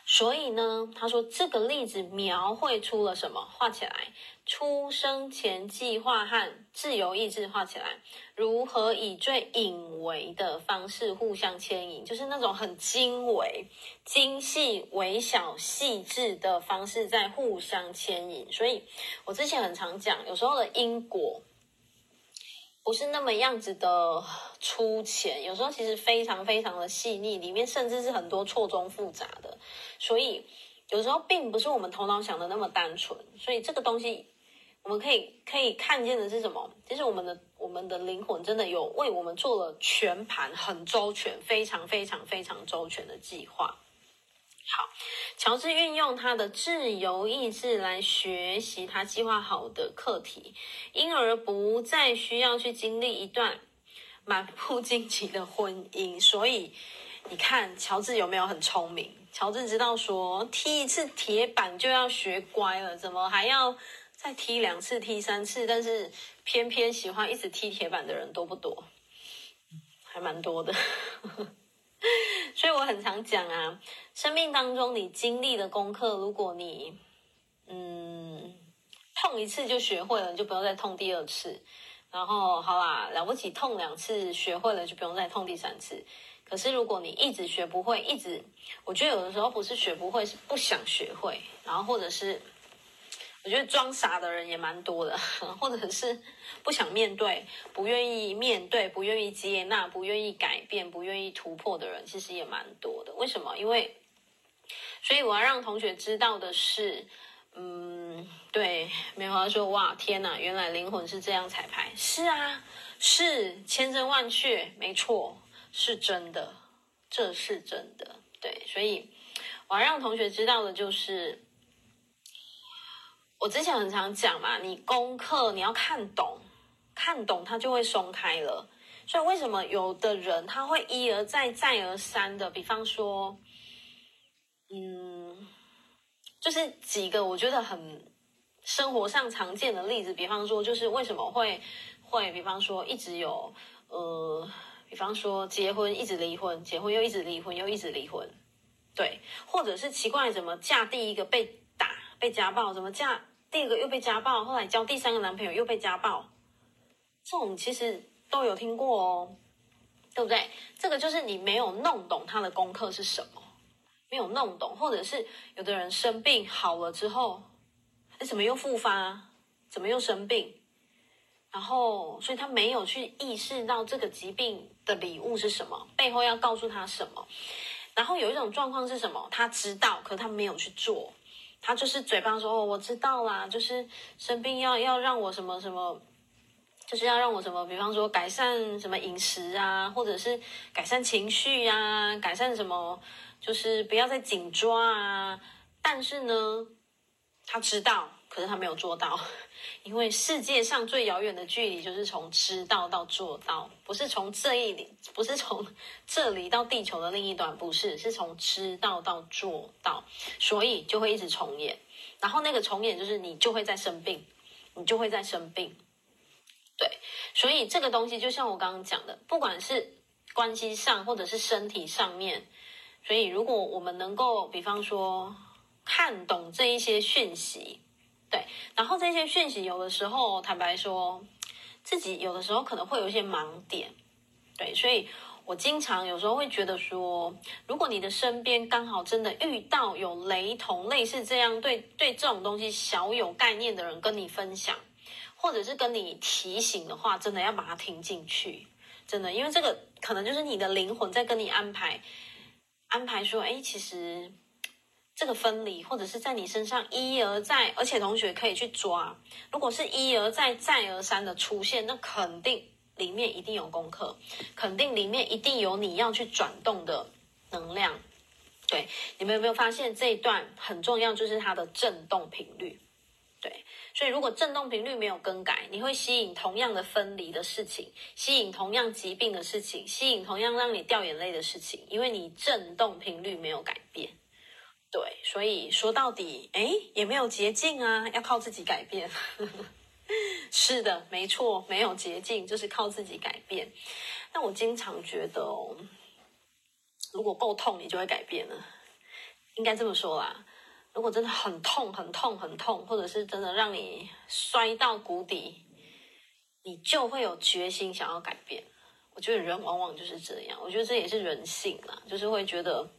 所以呢，他说这个例子描绘出了什么？画起来，出生前计划和自由意志画起来，如何以最隐微的方式互相牵引，就是那种很精微、精细、微小、细致的方式在互相牵引。所以我之前很常讲，有时候的因果。不是那么样子的粗浅，有时候其实非常非常的细腻，里面甚至是很多错综复杂的，所以有时候并不是我们头脑想的那么单纯。所以这个东西，我们可以可以看见的是什么？其实我们的我们的灵魂真的有为我们做了全盘、很周全、非常非常非常周全的计划。好，乔治运用他的自由意志来学习他计划好的课题，因而不再需要去经历一段满不荆棘的婚姻。所以你看，乔治有没有很聪明？乔治知道说，踢一次铁板就要学乖了，怎么还要再踢两次、踢三次？但是偏偏喜欢一直踢铁板的人多不多？还蛮多的。<laughs> 所以我很常讲啊，生命当中你经历的功课，如果你嗯痛一次就学会了，就不用再痛第二次。然后好啦，了不起痛两次学会了，就不用再痛第三次。可是如果你一直学不会，一直我觉得有的时候不是学不会，是不想学会。然后或者是我觉得装傻的人也蛮多的，或者是不想面对、不愿意面对、不愿意接纳、不愿意改变、不愿意突破的人，其实也蛮多的。为什么？因为，所以我要让同学知道的是，嗯，对，梅花说，哇，天哪，原来灵魂是这样彩排，是啊，是千真万确，没错，是真的，这是真的，对，所以我要让同学知道的就是。我之前很常讲嘛，你功课你要看懂，看懂它就会松开了。所以为什么有的人他会一而再再而三的，比方说，嗯，就是几个我觉得很生活上常见的例子，比方说就是为什么会会，比方说一直有呃，比方说结婚一直离婚，结婚又一直离婚又一直离婚，对，或者是奇怪怎么嫁第一个被被家暴，怎么嫁？第二个又被家暴，后来交第三个男朋友又被家暴，这种其实都有听过哦，对不对？这个就是你没有弄懂他的功课是什么，没有弄懂，或者是有的人生病好了之后，哎，怎么又复发？怎么又生病？然后，所以他没有去意识到这个疾病的礼物是什么，背后要告诉他什么。然后有一种状况是什么？他知道，可他没有去做。他就是嘴巴说哦，我知道啦，就是生病要要让我什么什么，就是要让我什么，比方说改善什么饮食啊，或者是改善情绪啊，改善什么，就是不要再紧抓啊。但是呢，他知道，可是他没有做到。因为世界上最遥远的距离就是从知道到做到，不是从这一里，不是从这里到地球的另一端，不是，是从知道到做到，所以就会一直重演。然后那个重演就是你就会再生病，你就会再生病。对，所以这个东西就像我刚刚讲的，不管是关系上或者是身体上面，所以如果我们能够，比方说看懂这一些讯息。对，然后这些讯息有的时候，坦白说，自己有的时候可能会有一些盲点，对，所以我经常有时候会觉得说，如果你的身边刚好真的遇到有雷同、类似这样对对这种东西小有概念的人跟你分享，或者是跟你提醒的话，真的要把它听进去，真的，因为这个可能就是你的灵魂在跟你安排，安排说，哎，其实。这个分离，或者是在你身上一而再，而且同学可以去抓。如果是一而再、再而三的出现，那肯定里面一定有功课，肯定里面一定有你要去转动的能量。对，你们有没有发现这一段很重要，就是它的振动频率。对，所以如果振动频率没有更改，你会吸引同样的分离的事情，吸引同样疾病的事情，吸引同样让你掉眼泪的事情，因为你振动频率没有改变。对，所以说到底，哎，也没有捷径啊，要靠自己改变。<laughs> 是的，没错，没有捷径，就是靠自己改变。但我经常觉得哦，如果够痛，你就会改变了。应该这么说啦，如果真的很痛、很痛、很痛，或者是真的让你摔到谷底，你就会有决心想要改变。我觉得人往往就是这样，我觉得这也是人性啦，就是会觉得。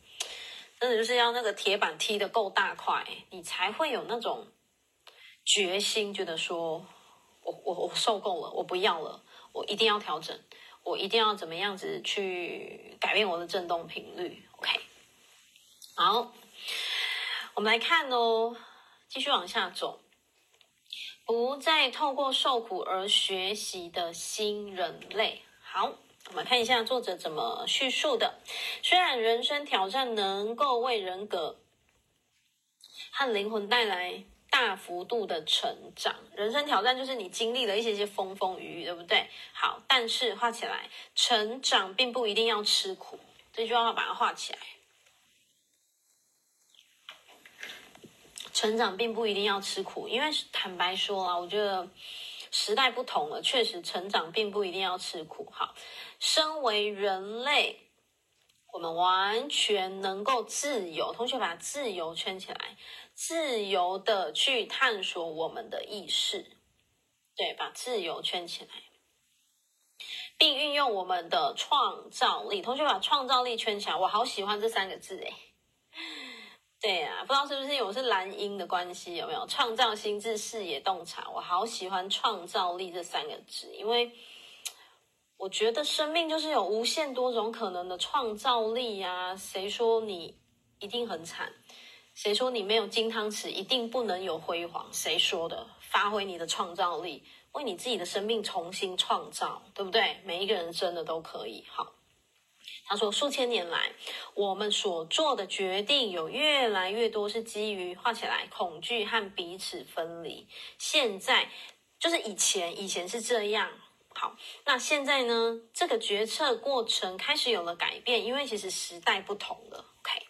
真的就是要那个铁板踢得够大块，你才会有那种决心，觉得说我我我受够了，我不要了，我一定要调整，我一定要怎么样子去改变我的振动频率。OK，好，我们来看哦，继续往下走，不再透过受苦而学习的新人类。好。我们看一下作者怎么叙述的。虽然人生挑战能够为人格和灵魂带来大幅度的成长，人生挑战就是你经历了一些些风风雨雨，对不对？好，但是画起来，成长并不一定要吃苦。这句话要把它画起来。成长并不一定要吃苦，因为坦白说啊，我觉得时代不同了，确实成长并不一定要吃苦。好。身为人类，我们完全能够自由。同学把自由圈起来，自由的去探索我们的意识。对，把自由圈起来，并运用我们的创造力。同学把创造力圈起来，我好喜欢这三个字诶。对啊，不知道是不是我是蓝鹰的关系，有没有创造心智视野洞察？我好喜欢创造力这三个字，因为我觉得生命就是有无限多种可能的创造力呀、谁说你一定很惨？谁说你没有金汤匙一定不能有辉煌？谁说的？发挥你的创造力，为你自己的生命重新创造，对不对？每一个人真的都可以。好。他说：“数千年来，我们所做的决定有越来越多是基于画起来恐惧和彼此分离。现在就是以前，以前是这样。好，那现在呢？这个决策过程开始有了改变，因为其实时代不同了。OK，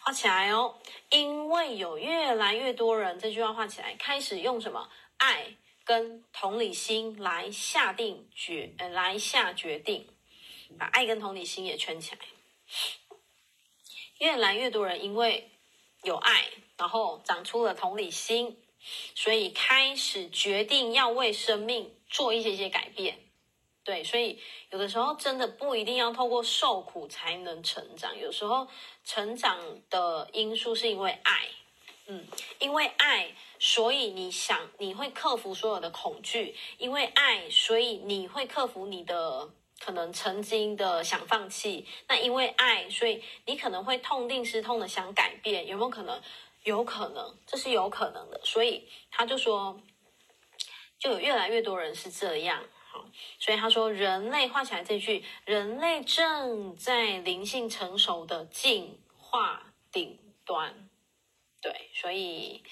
画起来哦。因为有越来越多人，这句话画起来，开始用什么爱跟同理心来下定决，呃，来下决定。”把爱跟同理心也圈起来，越来越多人因为有爱，然后长出了同理心，所以开始决定要为生命做一些些改变。对，所以有的时候真的不一定要透过受苦才能成长，有时候成长的因素是因为爱，嗯，因为爱，所以你想你会克服所有的恐惧，因为爱，所以你会克服你的。可能曾经的想放弃，那因为爱，所以你可能会痛定思痛的想改变，有没有可能？有可能，这是有可能的。所以他就说，就有越来越多人是这样。好，所以他说，人类画起来这句，人类正在灵性成熟的进化顶端。对，所以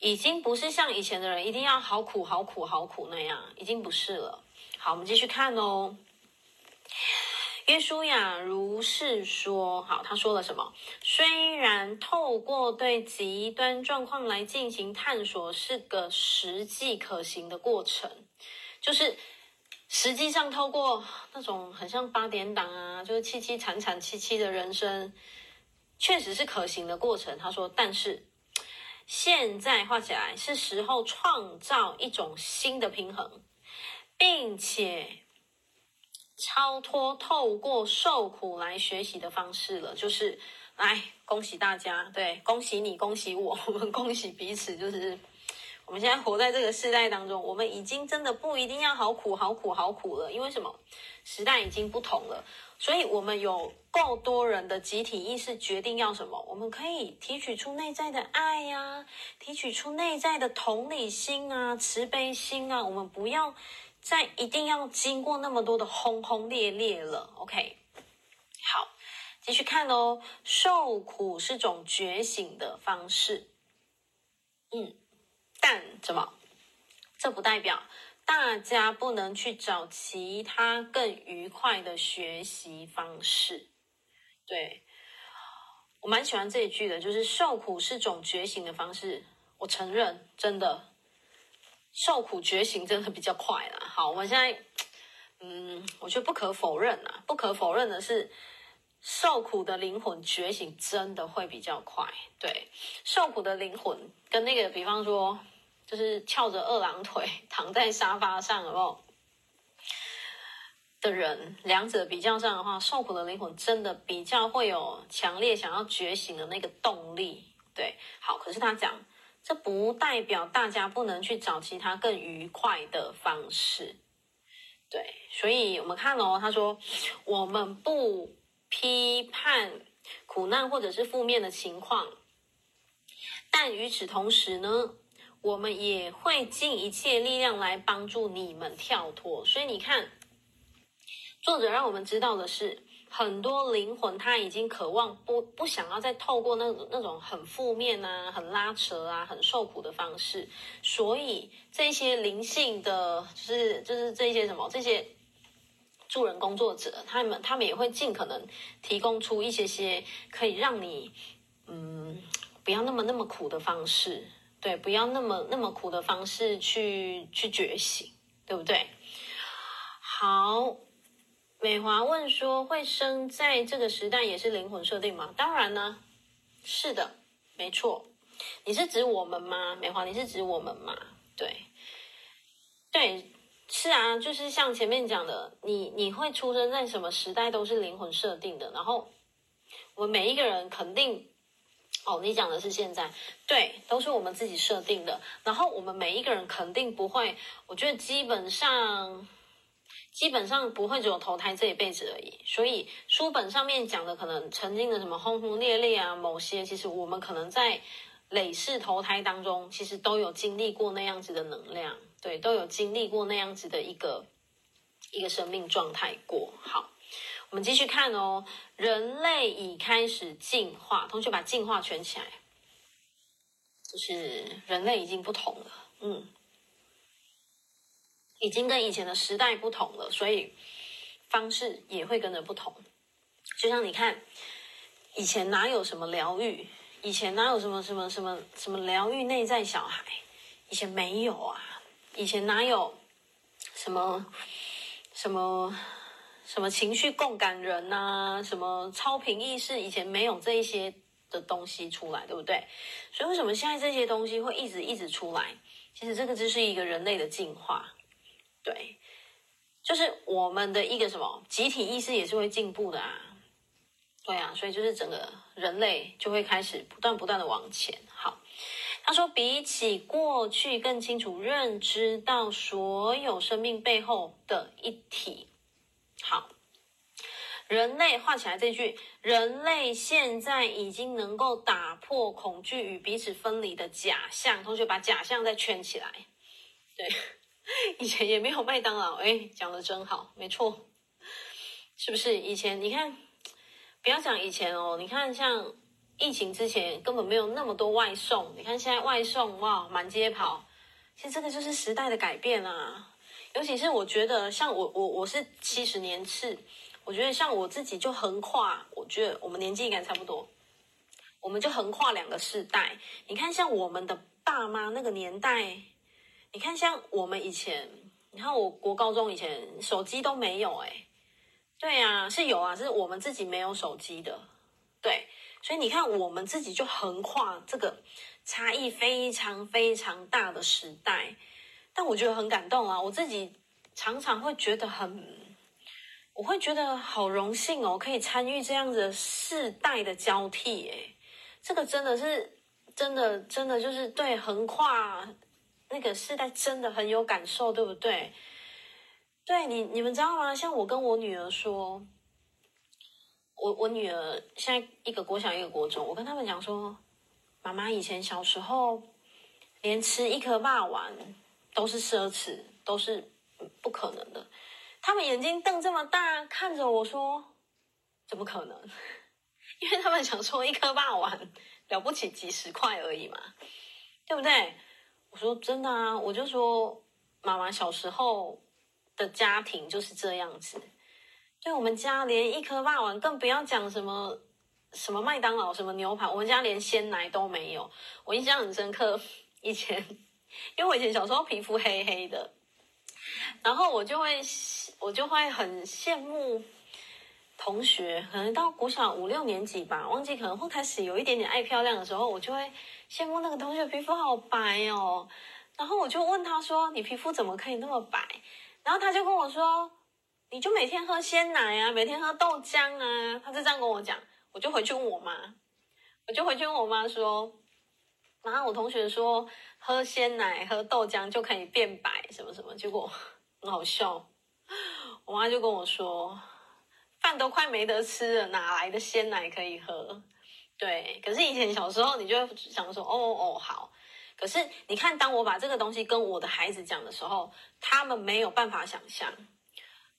已经不是像以前的人一定要好苦、好苦、好苦那样，已经不是了。好，我们继续看哦。约书亚如是说：“好，他说了什么？虽然透过对极端状况来进行探索是个实际可行的过程，就是实际上透过那种很像八点档啊，就是凄凄惨惨戚戚的人生，确实是可行的过程。”他说：“但是现在画起来是时候创造一种新的平衡，并且。”超脱透过受苦来学习的方式了，就是来恭喜大家，对，恭喜你，恭喜我，我 <laughs> 们恭喜彼此。就是我们现在活在这个时代当中，我们已经真的不一定要好苦、好苦、好苦了，因为什么？时代已经不同了，所以我们有够多人的集体意识决定要什么？我们可以提取出内在的爱呀、提取出内在的同理心啊、慈悲心啊，我们不要。在一定要经过那么多的轰轰烈烈了，OK？好，继续看哦。受苦是种觉醒的方式，嗯，但怎么？这不代表大家不能去找其他更愉快的学习方式。对，我蛮喜欢这一句的，就是受苦是种觉醒的方式。我承认，真的。受苦觉醒真的比较快了。好，我们现在，嗯，我觉得不可否认啊，不可否认的是，受苦的灵魂觉醒真的会比较快。对，受苦的灵魂跟那个，比方说，就是翘着二郎腿 <laughs> 躺在沙发上，有没有？的人，两者比较上的话，受苦的灵魂真的比较会有强烈想要觉醒的那个动力。对，好，可是他讲。这不代表大家不能去找其他更愉快的方式，对，所以我们看哦，他说我们不批判苦难或者是负面的情况，但与此同时呢，我们也会尽一切力量来帮助你们跳脱。所以你看，作者让我们知道的是。很多灵魂他已经渴望不不想要再透过那种那种很负面啊、很拉扯啊、很受苦的方式，所以这些灵性的就是就是这些什么这些助人工作者，他们他们也会尽可能提供出一些些可以让你嗯不要那么那么苦的方式，对，不要那么那么苦的方式去去觉醒，对不对？好。美华问说：“会生在这个时代也是灵魂设定吗？”当然呢，是的，没错。你是指我们吗？美华，你是指我们吗？对，对，是啊，就是像前面讲的，你你会出生在什么时代都是灵魂设定的。然后我们每一个人肯定哦，你讲的是现在，对，都是我们自己设定的。然后我们每一个人肯定不会，我觉得基本上，基本上不会只有投胎这一辈子而已。所以书本上面讲的可能曾经的什么轰轰烈烈啊，某些其实我们可能在累世投胎当中，其实都有经历过那样子的能量，对，都有经历过那样子的一个一个生命状态过。好。我们继续看哦，人类已开始进化。同学把进化圈起来，就是人类已经不同了，嗯，已经跟以前的时代不同了，所以方式也会跟着不同。就像你看，以前哪有什么疗愈？以前哪有什么什么什么什么疗愈内在小孩？以前没有啊，以前哪有什么什么？什么情绪共感人呐、什么超频意识？以前没有这一些的东西出来，对不对？所以为什么现在这些东西会一直一直出来？其实这个就是一个人类的进化，对，就是我们的一个什么集体意识也是会进步的啊，对啊，所以就是整个人类就会开始不断不断的往前。好，他说比起过去更清楚认知到所有生命背后的一体。好，人类画起来这句，人类现在已经能够打破恐惧与彼此分离的假象。同学把假象再圈起来。对，<laughs> 以前也没有麦当劳，哎，讲得真好，没错，是不是？以前你看，不要讲以前哦，你看像疫情之前根本没有那么多外送，你看现在外送哇满街跑，其实这个就是时代的改变啊。尤其是我觉得，像我我我是七十年次，我觉得像我自己就横跨，我觉得我们年纪应该差不多，我们就横跨两个世代。你看，像我们的爸妈那个年代，你看像我们以前，你看我国高中以前手机都没有，哎，对啊，是有啊，是我们自己没有手机的，对，所以你看我们自己就横跨这个差异非常非常大的时代。但我觉得很感动啊！我自己常常会觉得很，我会觉得好荣幸哦，可以参与这样子世代的交替。哎，这个真的是真的真的就是对横跨那个世代真的很有感受，对不对？对你你们知道吗？像我跟我女儿说，我我女儿现在一个国小一个国中，我跟他们讲说，妈妈以前小时候连吃一颗霸丸。都是奢侈，都是不可能的。他们眼睛瞪这么大，看着我说：“怎么可能？” <laughs> 因为他们想说一颗霸丸了不起几十块而已嘛，对不对？我说真的啊，我就说妈妈小时候的家庭就是这样子。对，我们家连一颗肉丸，更不要讲什么什么麦当劳、什么牛排，我们家连鲜奶都没有。我印象很深刻，以前。因为我以前小时候皮肤黑黑的，然后我就会我就会很羡慕同学，可能到国小五六年级吧，忘记可能会开始有一点点爱漂亮的时候，我就会羡慕那个同学皮肤好白哦。然后我就问他说：“你皮肤怎么可以那么白？”然后他就跟我说：“你就每天喝鲜奶啊，每天喝豆浆啊。”他就这样跟我讲，我就回去问我妈，我就回去问我妈说。然后我同学说，喝鲜奶、喝豆浆就可以变白，什么什么，结果很好笑。我妈就跟我说，饭都快没得吃了，哪来的鲜奶可以喝？对，可是以前小时候，你就会想说，哦哦好。可是你看，当我把这个东西跟我的孩子讲的时候，他们没有办法想象。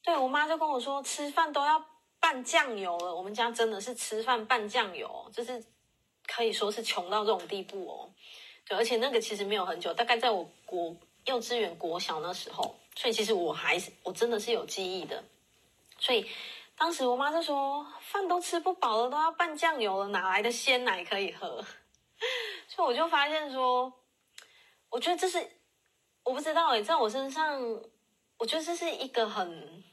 对，我妈就跟我说，吃饭都要拌酱油了。我们家真的是吃饭拌酱油，就是。可以说是穷到这种地步哦，对，而且那个其实没有很久，大概在我国幼稚园、国小那时候，所以其实我还是我真的是有记忆的。所以当时我妈就说，饭都吃不饱了，都要拌酱油了，哪来的鲜奶可以喝？<laughs> 所以我就发现说，我觉得这是我不知道诶，在我身上，我觉得这是一个很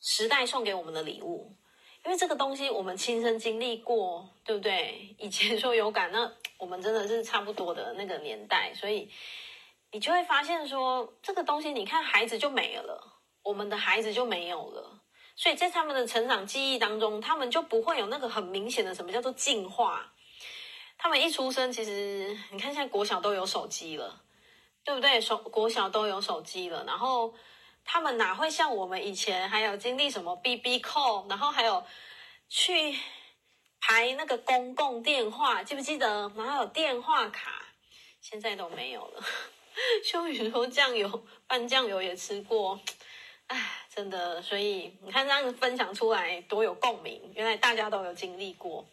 时代送给我们的礼物。因为这个东西我们亲身经历过，对不对？以前说有感，那我们真的是差不多的那个年代，所以你就会发现说，这个东西，你看孩子就没了，我们的孩子就没有了，所以在他们的成长记忆当中，他们就不会有那个很明显的什么叫做进化。他们一出生，其实你看现在国小都有手机了，对不对？手国小都有手机了，然后他们哪会像我们以前还有经历什么 BB call，然后还有去排那个公共电话，记不记得？然后有电话卡，现在都没有了。秋雨说酱油拌酱油也吃过，哎，真的，所以你看这样子分享出来多有共鸣，原来大家都有经历过。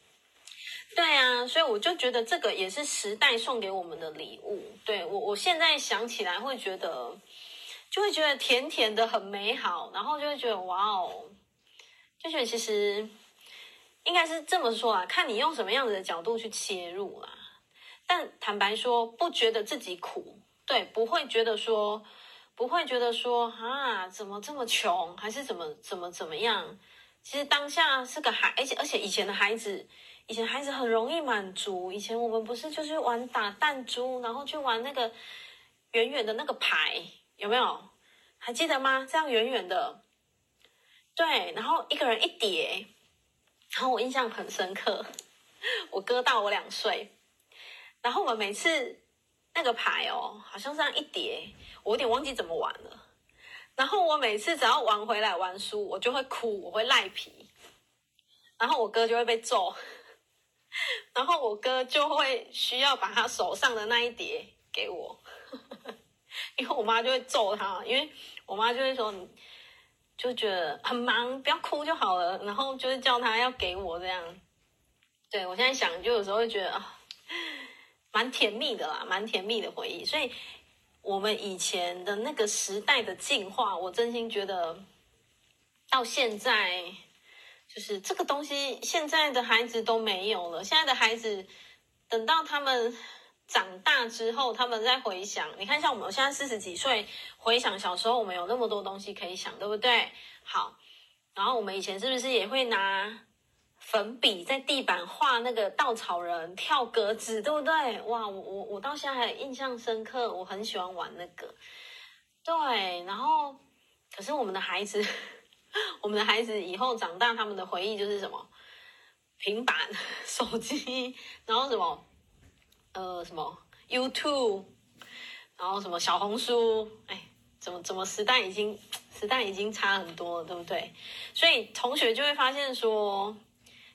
对啊，所以我就觉得这个也是时代送给我们的礼物。对，我，我现在想起来会觉得，就会觉得甜甜的很美好，然后就会觉得哇哦，就觉得其实应该是这么说啊，看你用什么样子的角度去切入啦。但坦白说，不觉得自己苦。对，不会觉得说，不会觉得说啊，怎么这么穷，还是怎么怎么怎么样？其实当下是个孩，而且而且以前的孩子，以前孩子很容易满足。以前我们不是就是玩打弹珠，然后去玩那个圆圆的那个牌，有没有？还记得吗？这样圆圆的，对，然后一个人一叠，然后我印象很深刻，<laughs> 我哥大我两岁，然后我们每次。那个牌哦，好像这样一叠，我有点忘记怎么玩了。然后我每次只要玩回来玩输，我就会哭，我会赖皮，然后我哥就会被揍，然后我哥就会需要把他手上的那一叠给我，<laughs> 因为我妈就会揍他，因为我妈就会说，你就觉得很忙，不要哭就好了，然后就是叫他要给我这样。对，我现在想，就有时候会觉得啊。蛮甜蜜的啦，蛮甜蜜的回忆。所以，我们以前的那个时代的进化，我真心觉得，到现在，就是这个东西，现在的孩子都没有了。现在的孩子，等到他们长大之后，他们再回想，你看，像我们现在四十几岁，回想小时候，我们有那么多东西可以想，对不对？好，然后我们以前是不是也会拿？粉笔在地板画那个稻草人跳格子，对不对？哇，我我我到现在还印象深刻，我很喜欢玩那个。对，然后可是我们的孩子，<laughs> 我们的孩子以后长大，他们的回忆就是什么？平板、<laughs> 手机，然后什么？呃，什么 YouTube，然后什么小红书？哎，怎么怎么时代已经时代已经差很多了，对不对？所以同学就会发现说。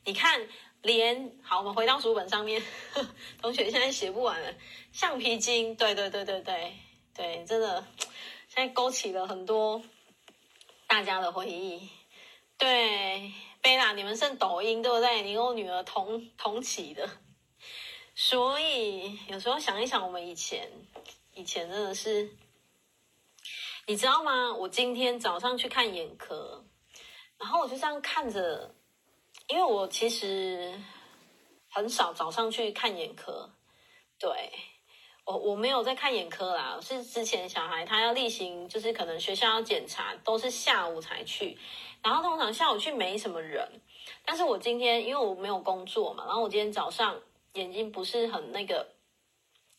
你看，连好，我们回到书本上面，<laughs> 同学现在写不完了。橡皮筋，对对对对对对，真的，现在勾起了很多大家的回忆。对，贝拉，你们是抖音对不对？你跟我女儿同同期的，所以有时候想一想，我们以前以前真的是，你知道吗？我今天早上去看眼科，然后我就这样看着。因为我其实很少早上去看眼科，对，我我没有在看眼科啦，是之前小孩他要例行，就是可能学校要检查，都是下午才去，然后通常下午去没什么人，但是我今天因为我没有工作嘛，然后我今天早上眼睛不是很那个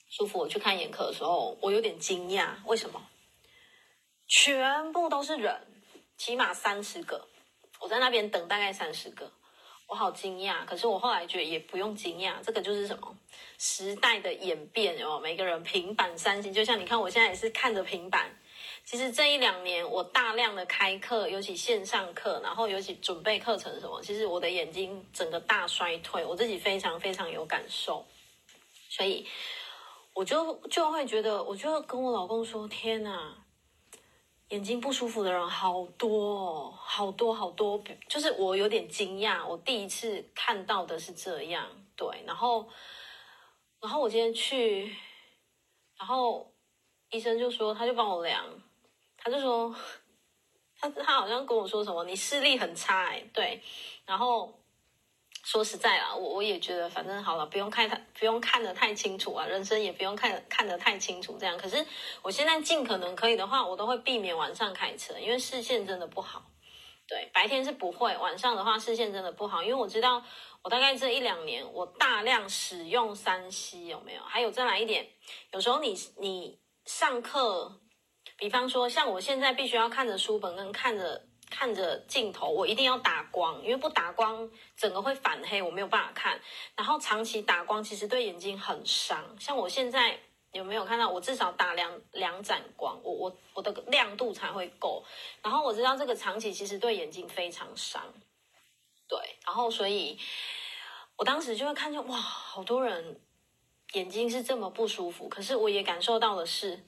舒服，我去看眼科的时候，我有点惊讶，为什么？全部都是人，起码三十个，我在那边等大概三十个。我好惊讶，可是我后来觉得也不用惊讶，这个就是什么时代的演变哦。每个人平板三星，就像你看，我现在也是看着平板。其实这一两年，我大量的开课，尤其线上课，然后尤其准备课程什么，其实我的眼睛整个大衰退，我自己非常非常有感受。所以我就就会觉得，我就跟我老公说：“天哪！”眼睛不舒服的人好多哦，好多好多，就是我有点惊讶，我第一次看到的是这样，对，然后，然后我今天去，然后医生就说，他就帮我量，他就说，他他好像跟我说什么，你视力很差哎，对，然后。说实在啊，我我也觉得，反正好了，不用看太，不用看得太清楚啊，人生也不用看看得太清楚这样。可是我现在尽可能可以的话，我都会避免晚上开车，因为视线真的不好。对，白天是不会，晚上的话视线真的不好，因为我知道我大概这一两年我大量使用三 C，有没有？还有再来一点，有时候你你上课，比方说像我现在必须要看着书本跟看着。看着镜头，我一定要打光，因为不打光整个会反黑，我没有办法看。然后长期打光其实对眼睛很伤。像我现在有没有看到？我至少打两两盏光，我我我的亮度才会够。然后我知道这个长期其实对眼睛非常伤。对，然后所以，我当时就会看见哇，好多人眼睛是这么不舒服。可是我也感受到的是。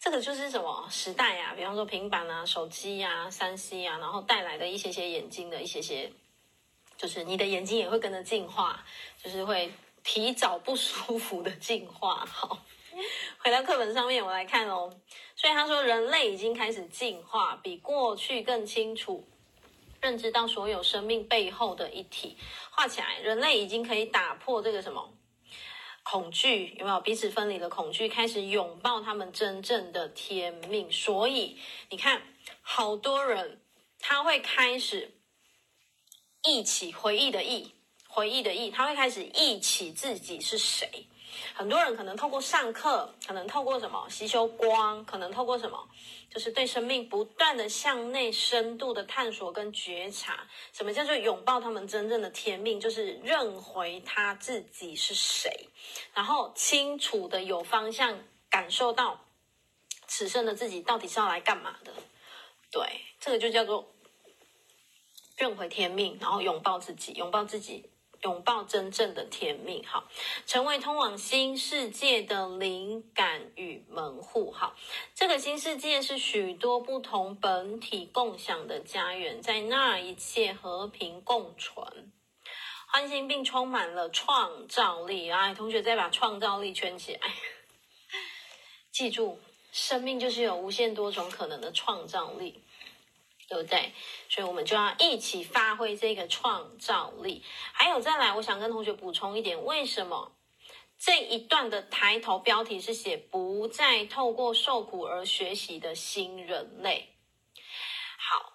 这个就是什么时代啊？比方说平板啊、手机啊、三 C 啊，然后带来的一些些眼睛的一些些，就是你的眼睛也会跟着进化，就是会提早不舒服的进化。好，回到课本上面，我来看哦。所以他说，人类已经开始进化，比过去更清楚认知到所有生命背后的一体。画起来，人类已经可以打破这个什么？恐惧有没有彼此分离的恐惧？开始拥抱他们真正的天命。所以你看，好多人他会开始忆起回忆的忆，回忆的忆，他会开始忆起自己是谁。很多人可能透过上课，可能透过什么吸收光，可能透过什么，就是对生命不断的向内深度的探索跟觉察。什么叫做拥抱他们真正的天命？就是认回他自己是谁，然后清楚的有方向，感受到此生的自己到底是要来干嘛的。对，这个就叫做认回天命，然后拥抱自己，拥抱自己。拥抱真正的天命，好，成为通往新世界的灵感与门户，好，这个新世界是许多不同本体共享的家园，在那一切和平共存，欢欣并充满了创造力。哎，同学再把创造力圈起来，<laughs> 记住，生命就是有无限多种可能的创造力。对不对？所以我们就要一起发挥这个创造力。还有再来，我想跟同学补充一点，为什么这一段的抬头标题是写“不再透过受苦而学习的新人类”？好，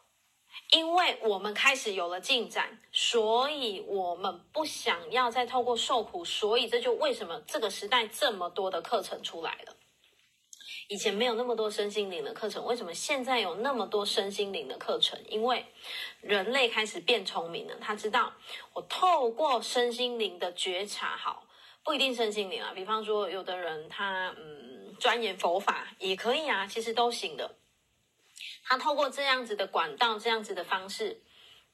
因为我们开始有了进展，所以我们不想要再透过受苦，所以这就为什么这个时代这么多的课程出来了。以前没有那么多身心灵的课程，为什么现在有那么多身心灵的课程？因为人类开始变聪明了，他知道我透过身心灵的觉察，好，不一定身心灵啊。比方说，有的人他嗯钻研佛法也可以啊，其实都行的。他透过这样子的管道，这样子的方式，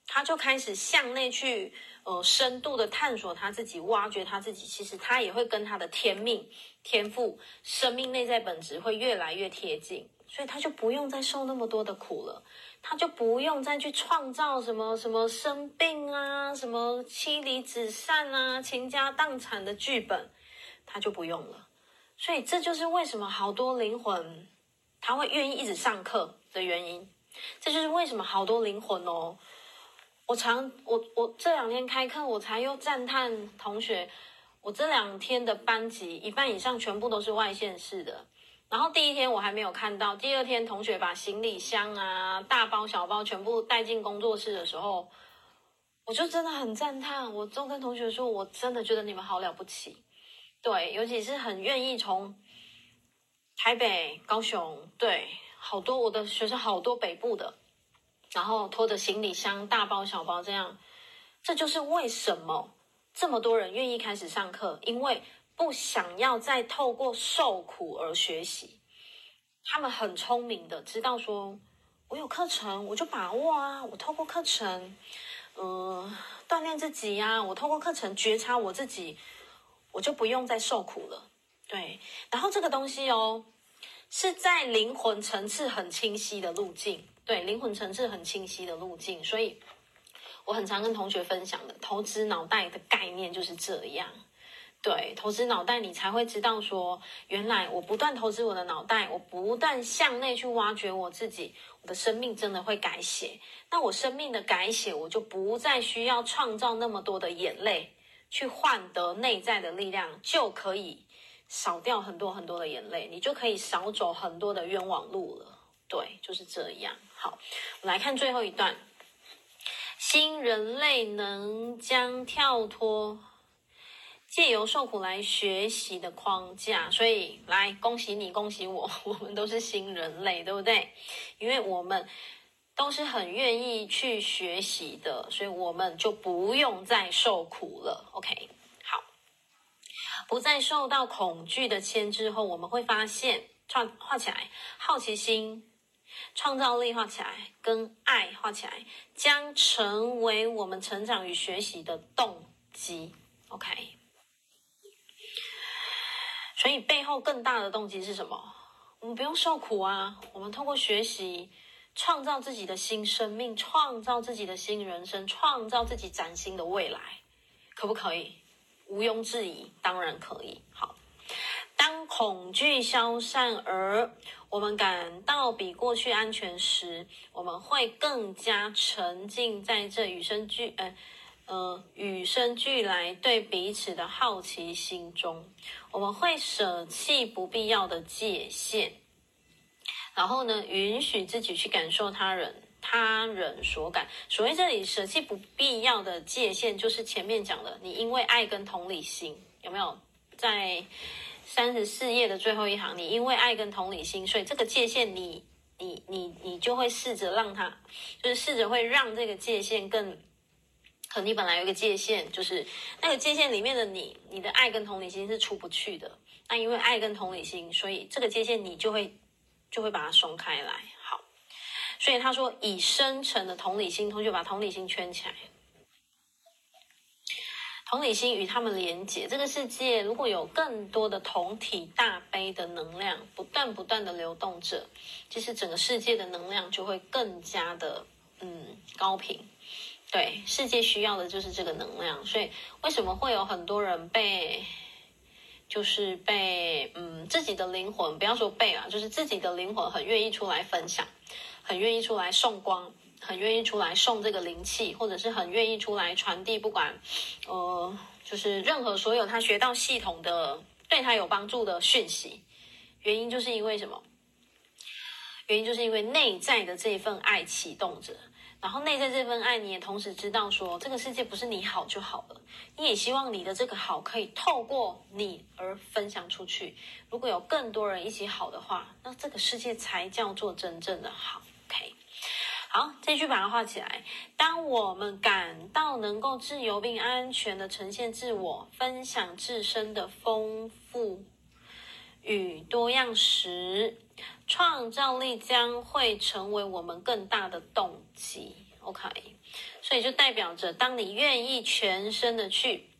他就开始向内去呃深度的探索他自己，挖掘他自己。其实他也会跟他的天命。天赋、生命内在本质会越来越贴近，所以他就不用再受那么多的苦了，他就不用再去创造什么什么生病啊、什么妻离子散啊、倾家荡产的剧本，他就不用了。所以这就是为什么好多灵魂他会愿意一直上课的原因。这就是为什么好多灵魂哦，我常我我这两天开课，我才又赞叹同学。我这两天的班级一半以上全部都是外县市的，然后第一天我还没有看到，第二天同学把行李箱啊、大包小包全部带进工作室的时候，我就真的很赞叹。我就跟同学说，我真的觉得你们好了不起，对，尤其是很愿意从台北、高雄，对，好多我的学生好多北部的，然后拖着行李箱、大包小包这样，这就是为什么。这么多人愿意开始上课，因为不想要再透过受苦而学习。他们很聪明的知道说，我有课程，我就把握啊。我透过课程，呃，锻炼自己呀、啊。我透过课程觉察我自己，我就不用再受苦了。对，然后这个东西哦，是在灵魂层次很清晰的路径。对，灵魂层次很清晰的路径，所以。我很常跟同学分享的投资脑袋的概念就是这样，对，投资脑袋你才会知道说，原来我不断投资我的脑袋，我不断向内去挖掘我自己，我的生命真的会改写。那我生命的改写，我就不再需要创造那么多的眼泪去换得内在的力量，就可以少掉很多很多的眼泪，你就可以少走很多的冤枉路了。对，就是这样。好，我们来看最后一段。新人类能将跳脱借由受苦来学习的框架，所以来恭喜你，恭喜我，<laughs> 我们都是新人类，对不对？因为我们都是很愿意去学习的，所以我们就不用再受苦了。OK，好，不再受到恐惧的牵制后，我们会发现，创画起来，好奇心。创造力画起来，跟爱画起来，将成为我们成长与学习的动机。OK，所以背后更大的动机是什么？我们不用受苦啊！我们通过学习，创造自己的新生命，创造自己的新人生，创造自己崭新的未来，可不可以？毋庸置疑，当然可以。好。当恐惧消散，而我们感到比过去安全时，我们会更加沉浸在这与生俱呃呃与生俱来对彼此的好奇心中。我们会舍弃不必要的界限，然后呢，允许自己去感受他人他人所感。所谓这里舍弃不必要的界限，就是前面讲的，你因为爱跟同理心，有没有在？三十四页的最后一行，你因为爱跟同理心，所以这个界限你，你你你就会试着让它，就是试着会让这个界限更，可你本来有一个界限，就是那个界限里面的你，你的爱跟同理心是出不去的。那因为爱跟同理心，所以这个界限你就会就会把它松开来。好，所以他说以深沉的同理心，同学把同理心圈起来。同理心与他们连接，这个世界如果有更多的同体大悲的能量，不断不断的流动着，其实整个世界的能量就会更加的嗯高频。对，世界需要的就是这个能量，所以为什么会有很多人被，就是被嗯自己的灵魂，不要说被啊，就是自己的灵魂很愿意出来分享，很愿意出来送光。很愿意出来送这个灵气，或者是很愿意出来传递，不管，呃，就是任何所有他学到系统的对他有帮助的讯息，原因就是因为什么？原因就是因为内在的这份爱启动着，然后内在这份爱，你也同时知道说，这个世界不是你好就好了，你也希望你的这个好可以透过你而分享出去。如果有更多人一起好的话，那这个世界才叫做真正的好。好，这句把它画起来。当我们感到能够自由并安全的呈现自我，分享自身的丰富与多样时，创造力将会成为我们更大的动机。OK，所以就代表着，当你愿意全身的去。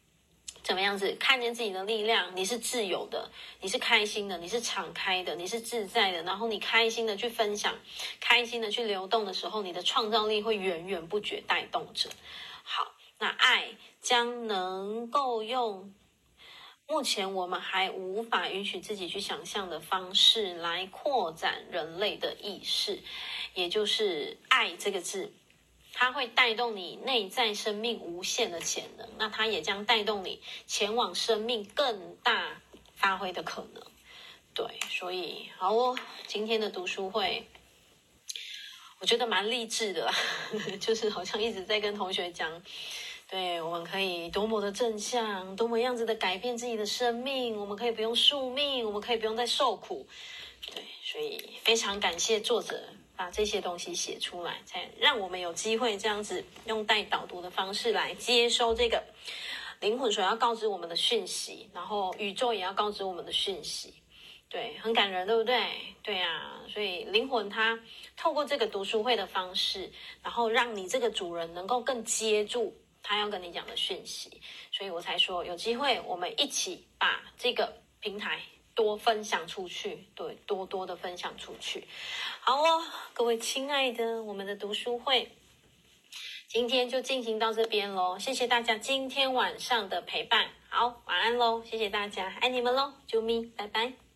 怎么样子看见自己的力量？你是自由的，你是开心的，你是敞开的，你是自在的。然后你开心的去分享，开心的去流动的时候，你的创造力会源源不绝带动着。好，那爱将能够用目前我们还无法允许自己去想象的方式来扩展人类的意识，也就是“爱”这个字。它会带动你内在生命无限的潜能，那它也将带动你前往生命更大发挥的可能。对，所以好哦，今天的读书会，我觉得蛮励志的，<laughs> 就是好像一直在跟同学讲，对，我们可以多么的正向，多么样子的改变自己的生命，我们可以不用宿命，我们可以不用再受苦。对，所以非常感谢作者。把这些东西写出来，才让我们有机会这样子用带导读的方式来接收这个灵魂所要告知我们的讯息，然后宇宙也要告知我们的讯息。对，很感人，对不对？对啊，所以灵魂它透过这个读书会的方式，然后让你这个主人能够更接住他要跟你讲的讯息，所以我才说有机会我们一起把这个平台。多分享出去，对，多多的分享出去。好哦，各位亲爱的，我们的读书会今天就进行到这边喽。谢谢大家今天晚上的陪伴。好，晚安喽，谢谢大家，爱你们喽，啾咪，拜拜。